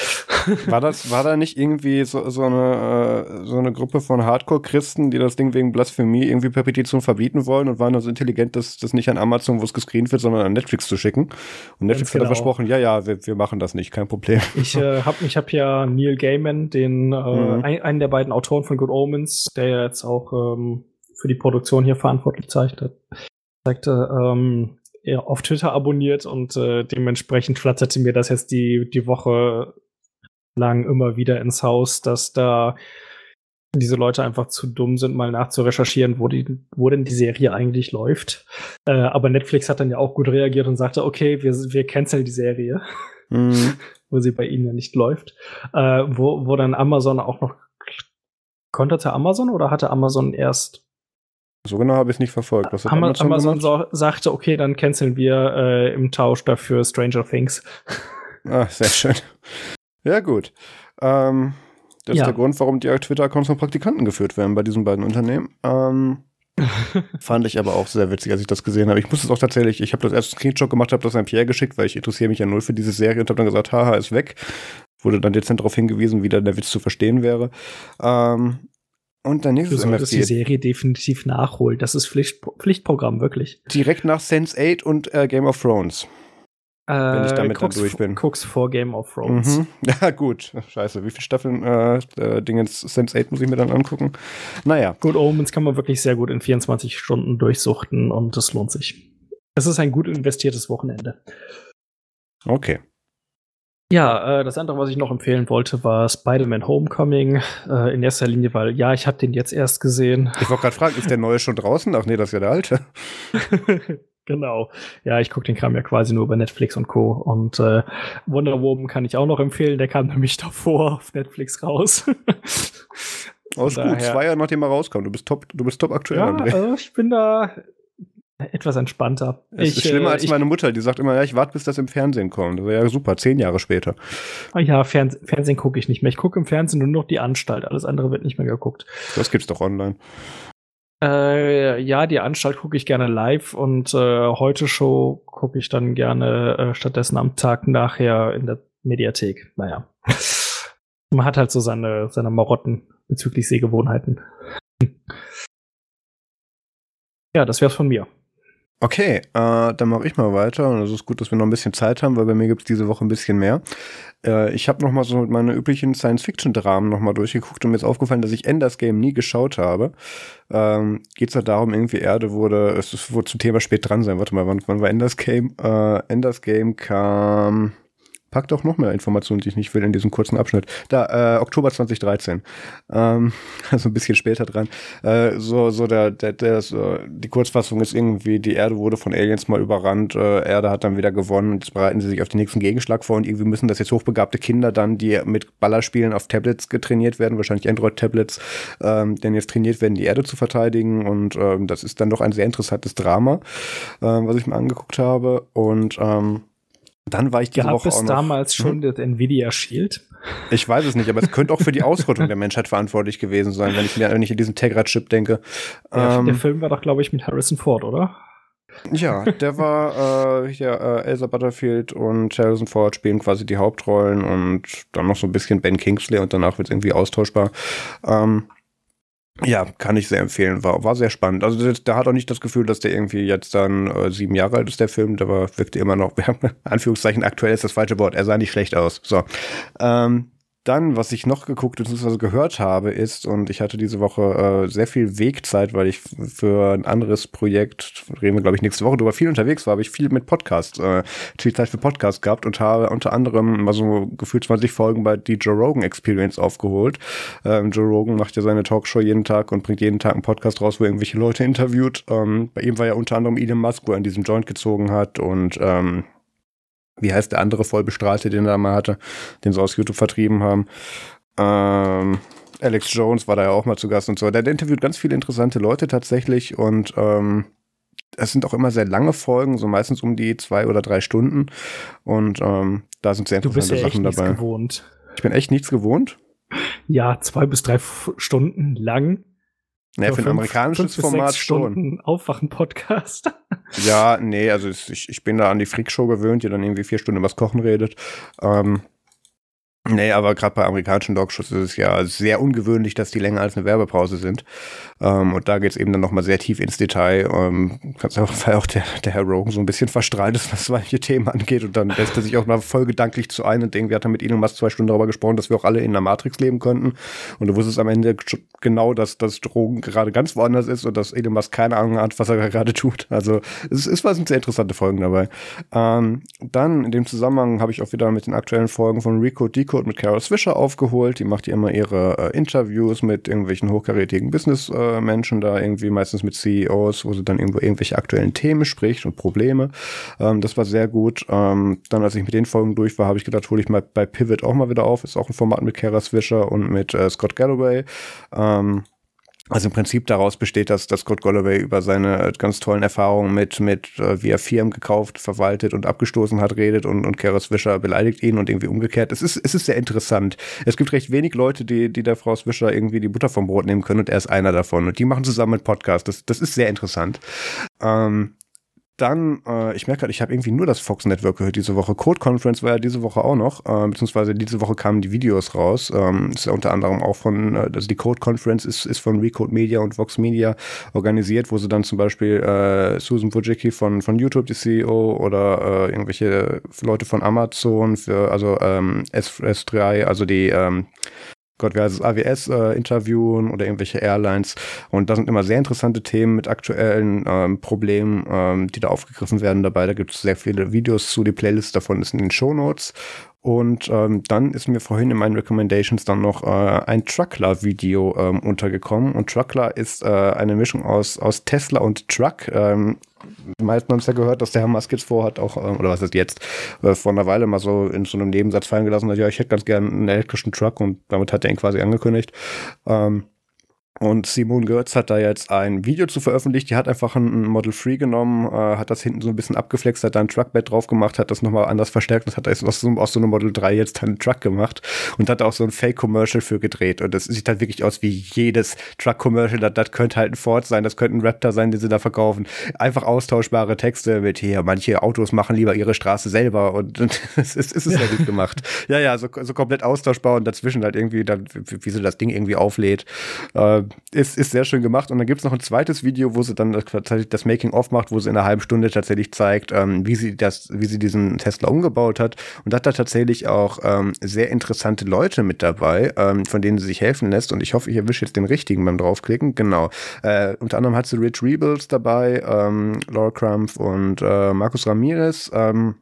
Speaker 1: War das, war da nicht irgendwie so, so eine, äh, so eine Gruppe von Hardcore-Christen, die das Ding wegen Blasphemie irgendwie per Petition verbieten wollen und waren so intelligent, das, das nicht an Amazon, wo es gescreent wird, sondern an Netflix zu schicken? Und Netflix genau. hat dann versprochen, ja, ja, wir, wir machen das nicht, kein Problem.
Speaker 2: Ich äh, habe ich hab ja Neil Gaiman, den, äh, mhm. ein, einen der beiden Autoren von Good Omens, der ja jetzt auch ähm, für die Produktion hier verantwortlich zeichnet, sagte, ähm, auf Twitter abonniert und äh, dementsprechend flatterte mir das jetzt die, die Woche lang immer wieder ins Haus, dass da diese Leute einfach zu dumm sind, mal nachzurecherchieren, wo, die, wo denn die Serie eigentlich läuft. Äh, aber Netflix hat dann ja auch gut reagiert und sagte, okay, wir, wir canceln die Serie, mhm. wo sie bei ihnen ja nicht läuft. Äh, wo, wo dann Amazon auch noch konterte Amazon oder hatte Amazon erst
Speaker 1: so genau habe ich es nicht verfolgt.
Speaker 2: Was Amazon, Amazon so, sagte, okay, dann canceln wir äh, im Tausch dafür Stranger Things.
Speaker 1: Ah, sehr schön. Ja, gut. Ähm, das ja. ist der Grund, warum die Twitter-Accounts von Praktikanten geführt werden bei diesen beiden Unternehmen. Ähm, fand ich aber auch sehr witzig, als ich das gesehen habe. Ich musste es auch tatsächlich, ich habe das erst Screenshot gemacht, habe das an Pierre geschickt, weil ich interessiere mich ja null für diese Serie und habe dann gesagt, haha, ist weg. Wurde dann dezent darauf hingewiesen, wie dann der Witz zu verstehen wäre. Ähm, und dann nächstes
Speaker 2: Du solltest die Serie definitiv nachholen. Das ist Pflicht, Pflichtprogramm, wirklich.
Speaker 1: Direkt nach Sense 8 und äh, Game of Thrones. Wenn ich äh, damit dann durch bin.
Speaker 2: Guck's vor Game of Thrones.
Speaker 1: Mhm. Ja, gut. Scheiße. Wie viele Staffeln äh, äh, Dingens Sense 8 muss ich mir dann angucken? Naja.
Speaker 2: Good Omens kann man wirklich sehr gut in 24 Stunden durchsuchten und das lohnt sich. Es ist ein gut investiertes Wochenende.
Speaker 1: Okay.
Speaker 2: Ja, äh, das andere, was ich noch empfehlen wollte, war Spider-Man Homecoming. Äh, in erster Linie, weil ja, ich habe den jetzt erst gesehen.
Speaker 1: Ich wollte gerade fragen, ist der neue schon draußen? Ach nee, das ist ja der alte.
Speaker 2: Genau. Ja, ich gucke den Kram ja quasi nur über Netflix und Co. Und äh, Wonder Woman kann ich auch noch empfehlen. Der kam nämlich davor auf Netflix raus.
Speaker 1: Aus gut, zwei Jahre nachdem er rauskam. Du bist top, du bist top aktuell.
Speaker 2: Ja, also ich bin da etwas entspannter.
Speaker 1: Es ich, ist schlimmer äh, als ich, meine Mutter, die sagt immer, ja, ich warte, bis das im Fernsehen kommt. Das wäre ja super, zehn Jahre später.
Speaker 2: Ah ja, Fern Fernsehen gucke ich nicht mehr. Ich gucke im Fernsehen nur noch die Anstalt. Alles andere wird nicht mehr geguckt.
Speaker 1: Das gibt's doch online.
Speaker 2: Äh, ja, die Anstalt gucke ich gerne live und äh, heute Show gucke ich dann gerne äh, stattdessen am Tag nachher in der Mediathek. Naja. Man hat halt so seine, seine Marotten bezüglich Sehgewohnheiten. ja, das wär's von mir.
Speaker 1: Okay, äh, dann mache ich mal weiter. Und es ist gut, dass wir noch ein bisschen Zeit haben, weil bei mir gibt es diese Woche ein bisschen mehr. Äh, ich habe noch mal so meine üblichen Science-Fiction-Dramen noch mal durchgeguckt und mir ist aufgefallen, dass ich Enders Game nie geschaut habe. Ähm, Geht es halt darum, irgendwie Erde wurde, es wurde zum Thema spät dran sein. Warte mal, wann, wann war Enders Game? Äh, Enders Game kam Pack doch noch mehr Informationen, die ich nicht will, in diesem kurzen Abschnitt. Da, äh, Oktober 2013. Ähm, also ein bisschen später dran. Äh, so, so der, der, der so, die Kurzfassung ist irgendwie, die Erde wurde von Aliens mal überrannt, äh, Erde hat dann wieder gewonnen jetzt bereiten sie sich auf den nächsten Gegenschlag vor und irgendwie müssen das jetzt hochbegabte Kinder dann, die mit Ballerspielen auf Tablets getrainiert werden, wahrscheinlich Android-Tablets, ähm, denn jetzt trainiert werden, die Erde zu verteidigen und ähm, das ist dann doch ein sehr interessantes Drama, äh, was ich mir angeguckt habe und ähm, dann war ich diese
Speaker 2: Gab
Speaker 1: Woche
Speaker 2: es auch noch, damals schon hm? das Nvidia Shield?
Speaker 1: Ich weiß es nicht, aber es könnte auch für die Ausrottung der Menschheit verantwortlich gewesen sein, wenn ich mir wenn ich an diesen Tegra-Chip denke.
Speaker 2: Ja, ähm, der Film war doch, glaube ich, mit Harrison Ford, oder?
Speaker 1: Ja, der war äh, hier äh, Elsa Butterfield und Harrison Ford spielen quasi die Hauptrollen und dann noch so ein bisschen Ben Kingsley und danach wird es irgendwie austauschbar. Ähm, ja, kann ich sehr empfehlen. War, war sehr spannend. Also da hat auch nicht das Gefühl, dass der irgendwie jetzt dann äh, sieben Jahre alt ist, der Film. War, wirkte immer noch, Anführungszeichen, aktuell ist das falsche Wort. Er sah nicht schlecht aus. So. Ähm, dann, was ich noch geguckt bzw. gehört habe, ist, und ich hatte diese Woche äh, sehr viel Wegzeit, weil ich für ein anderes Projekt, reden wir glaube ich nächste Woche drüber, viel unterwegs war, habe ich viel mit Podcasts, äh, viel Zeit für Podcasts gehabt und habe unter anderem mal so gefühlt 20 Folgen bei die Joe Rogan Experience aufgeholt. Ähm, Joe Rogan macht ja seine Talkshow jeden Tag und bringt jeden Tag einen Podcast raus, wo er irgendwelche Leute interviewt. Ähm, bei ihm war ja unter anderem Elon Musk, wo er in diesem Joint gezogen hat und ähm, wie heißt der andere Vollbestrahlte, den er da mal hatte, den sie aus YouTube vertrieben haben. Ähm, Alex Jones war da ja auch mal zu Gast und so. Der, der interviewt ganz viele interessante Leute tatsächlich und ähm, es sind auch immer sehr lange Folgen, so meistens um die zwei oder drei Stunden. Und ähm, da sind sehr interessante
Speaker 2: du bist ja
Speaker 1: Sachen dabei.
Speaker 2: Gewohnt.
Speaker 1: Ich bin echt nichts gewohnt.
Speaker 2: Ja, zwei bis drei Stunden lang
Speaker 1: naja, für ein amerikanisches fünf Format
Speaker 2: schon. Aufwachen-Podcast.
Speaker 1: Ja, nee, also ich, ich bin da an die Freakshow gewöhnt, die dann irgendwie vier Stunden übers Kochen redet. Ähm, Nee, aber gerade bei amerikanischen Dogshows ist es ja sehr ungewöhnlich, dass die länger als eine Werbepause sind. Ähm, und da geht es eben dann nochmal sehr tief ins Detail. Ähm, kannst auch, weil auch der, der Herr Rogan so ein bisschen verstrahlt ist, was manche Themen angeht. Und dann lässt er sich auch mal voll gedanklich zu ein und denkt, wir hatten mit Elon Musk zwei Stunden darüber gesprochen, dass wir auch alle in der Matrix leben könnten. Und du wusstest am Ende genau, dass das Drogen gerade ganz woanders ist und dass Elon Musk keine Ahnung hat, was er gerade tut. Also es, es waren sehr interessante Folgen dabei. Ähm, dann in dem Zusammenhang habe ich auch wieder mit den aktuellen Folgen von Rico Decode mit Carol Swisher aufgeholt. Die macht ja immer ihre äh, Interviews mit irgendwelchen hochkarätigen Business-Menschen äh, da, irgendwie meistens mit CEOs, wo sie dann irgendwo irgendwelche aktuellen Themen spricht und Probleme. Ähm, das war sehr gut. Ähm, dann, als ich mit den Folgen durch war, habe ich gedacht, hole ich mal bei Pivot auch mal wieder auf. Ist auch ein Format mit Kara Swisher und mit äh, Scott Galloway. Ähm, also im Prinzip daraus besteht, dass, dass Scott Golloway über seine ganz tollen Erfahrungen mit, mit äh, wie er Firmen gekauft, verwaltet und abgestoßen hat, redet und, und Kara Swisher beleidigt ihn und irgendwie umgekehrt. Es ist, es ist sehr interessant. Es gibt recht wenig Leute, die, die der Frau Swisher irgendwie die Butter vom Brot nehmen können und er ist einer davon. Und die machen zusammen einen Podcast. Das, das ist sehr interessant. Ähm, dann, äh, ich merke gerade, ich habe irgendwie nur das Fox Network gehört diese Woche. Code Conference war ja diese Woche auch noch, äh, beziehungsweise diese Woche kamen die Videos raus. Ähm, ist ja unter anderem auch von, äh, also die Code Conference ist, ist von Recode Media und Vox Media organisiert, wo sie dann zum Beispiel äh, Susan Wojcicki von, von YouTube, die CEO, oder äh, irgendwelche Leute von Amazon für, also ähm, S, S3, also die ähm, Gott, wer heißt es, AWS äh, interviewen oder irgendwelche Airlines. Und da sind immer sehr interessante Themen mit aktuellen ähm, Problemen, ähm, die da aufgegriffen werden dabei. Da gibt es sehr viele Videos zu. Die Playlist davon ist in den Show Notes. Und ähm, dann ist mir vorhin in meinen Recommendations dann noch äh, ein Truckler-Video ähm, untergekommen. Und Truckler ist äh, eine Mischung aus, aus Tesla und Truck. Ähm, meisten haben es ja gehört, dass der Herr Musk jetzt vorhat, auch, ähm, oder was ist jetzt, äh, vor einer Weile mal so in so einem Nebensatz fallen gelassen hat, ja, ich hätte ganz gern einen elektrischen Truck und damit hat er ihn quasi angekündigt. Ähm, und Simone Götz hat da jetzt ein Video zu veröffentlicht. Die hat einfach ein Model 3 genommen, äh, hat das hinten so ein bisschen abgeflext, hat da ein Truckbed drauf gemacht, hat das nochmal anders verstärkt und hat aus so, aus so einem Model 3 jetzt einen Truck gemacht und hat auch so ein Fake-Commercial für gedreht. Und das sieht halt wirklich aus wie jedes Truck-Commercial. Das, das könnte halt ein Ford sein, das könnte ein Raptor sein, den sie da verkaufen. Einfach austauschbare Texte mit hier, manche Autos machen lieber ihre Straße selber und, es ist, es ist sehr gut gemacht. Ja, ja, so, so komplett austauschbar und dazwischen halt irgendwie dann, wie, wie sie das Ding irgendwie auflädt. Äh, ist, ist sehr schön gemacht. Und dann gibt es noch ein zweites Video, wo sie dann tatsächlich das Making-of macht, wo sie in einer halben Stunde tatsächlich zeigt, ähm, wie sie das, wie sie diesen Tesla umgebaut hat. Und hat da tatsächlich auch ähm, sehr interessante Leute mit dabei, ähm, von denen sie sich helfen lässt. Und ich hoffe, ich erwische jetzt den richtigen beim draufklicken. Genau. Äh, unter anderem hat sie Rich Rebels dabei, ähm, Laura Crumpf und äh, Markus Ramirez. Ähm,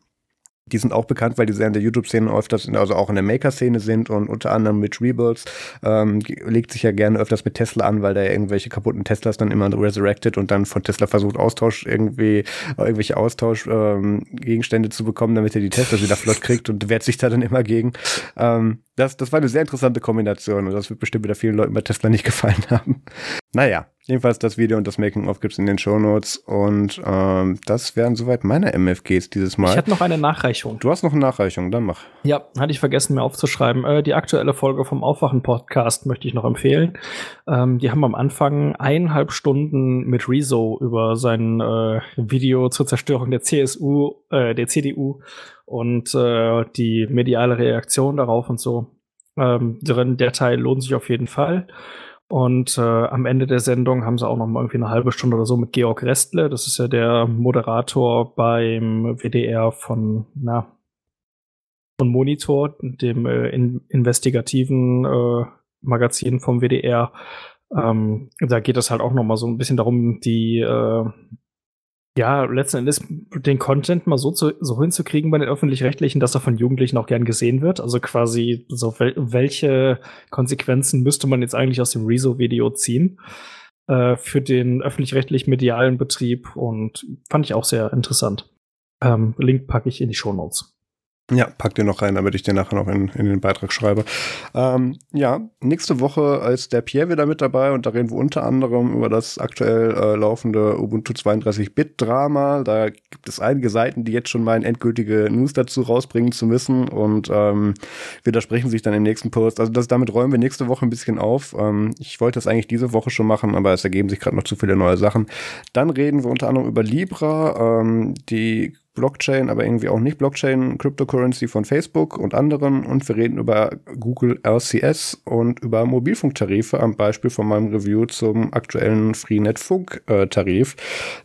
Speaker 1: die sind auch bekannt, weil die sehr in der YouTube-Szene öfters, also auch in der Maker-Szene sind und unter anderem mit Rebuilds ähm, legt sich ja gerne öfters mit Tesla an, weil der irgendwelche kaputten Teslas dann immer resurrected und dann von Tesla versucht Austausch irgendwie irgendwelche Austausch-Gegenstände ähm, zu bekommen, damit er die Teslas wieder flott kriegt und wehrt sich da dann immer gegen. Ähm, das, das war eine sehr interessante Kombination und das wird bestimmt wieder vielen Leuten bei Tesla nicht gefallen haben. Naja, jedenfalls das Video und das Making-of gibt's in den Show Notes und ähm, das wären soweit meine MFGs dieses Mal.
Speaker 2: Ich habe noch eine Nachreichung.
Speaker 1: Du hast noch eine Nachreichung, dann mach.
Speaker 2: Ja, hatte ich vergessen mir aufzuschreiben. Äh, die aktuelle Folge vom Aufwachen-Podcast möchte ich noch empfehlen. Ähm, die haben am Anfang eineinhalb Stunden mit Rezo über sein äh, Video zur Zerstörung der CSU, äh, der CDU und äh, die mediale Reaktion darauf und so. Ähm, drin, der Teil lohnt sich auf jeden Fall. Und äh, am Ende der Sendung haben sie auch noch mal irgendwie eine halbe Stunde oder so mit Georg Restle. Das ist ja der Moderator beim WDR von, na, von Monitor, dem äh, in, investigativen äh, Magazin vom WDR. Ähm, da geht es halt auch noch mal so ein bisschen darum, die äh, ja, letzten Endes den Content mal so, zu, so hinzukriegen bei den Öffentlich-Rechtlichen, dass er von Jugendlichen auch gern gesehen wird. Also quasi so, wel welche Konsequenzen müsste man jetzt eigentlich aus dem Rezo-Video ziehen äh, für den öffentlich-rechtlich medialen Betrieb und fand ich auch sehr interessant. Ähm, Link packe ich in die Show Notes.
Speaker 1: Ja, pack den noch rein, damit ich den nachher noch in, in den Beitrag schreibe. Ähm, ja, nächste Woche ist der Pierre wieder mit dabei und da reden wir unter anderem über das aktuell äh, laufende Ubuntu 32-Bit-Drama. Da gibt es einige Seiten, die jetzt schon mal endgültige News dazu rausbringen zu müssen und ähm, widersprechen sich dann im nächsten Post. Also das, damit räumen wir nächste Woche ein bisschen auf. Ähm, ich wollte das eigentlich diese Woche schon machen, aber es ergeben sich gerade noch zu viele neue Sachen. Dann reden wir unter anderem über Libra, ähm, die Blockchain, aber irgendwie auch nicht Blockchain, Cryptocurrency von Facebook und anderen. Und wir reden über Google RCS und über Mobilfunktarife am Beispiel von meinem Review zum aktuellen Freenet-Funk-Tarif,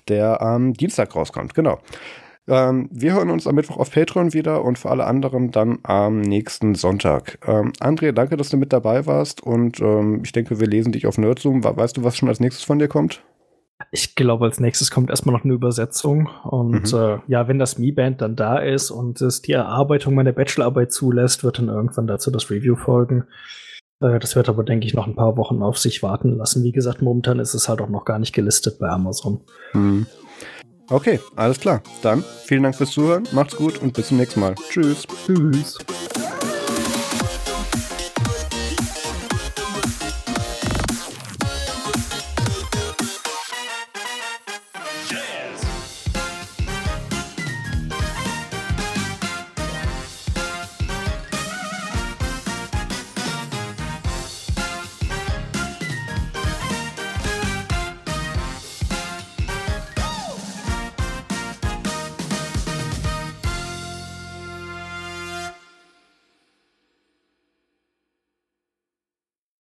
Speaker 1: der am Dienstag rauskommt. Genau. Ähm, wir hören uns am Mittwoch auf Patreon wieder und für alle anderen dann am nächsten Sonntag. Ähm, André, danke, dass du mit dabei warst und ähm, ich denke, wir lesen dich auf Nerdzoom. Weißt du, was schon als nächstes von dir kommt?
Speaker 2: Ich glaube, als nächstes kommt erstmal noch eine Übersetzung. Und mhm. äh, ja, wenn das Mi-Band dann da ist und es die Erarbeitung meiner Bachelorarbeit zulässt, wird dann irgendwann dazu das Review folgen. Äh, das wird aber, denke ich, noch ein paar Wochen auf sich warten lassen. Wie gesagt, momentan ist es halt auch noch gar nicht gelistet bei Amazon. Mhm.
Speaker 1: Okay, alles klar. Dann vielen Dank fürs Zuhören, macht's gut und bis zum nächsten Mal. Tschüss. Tschüss.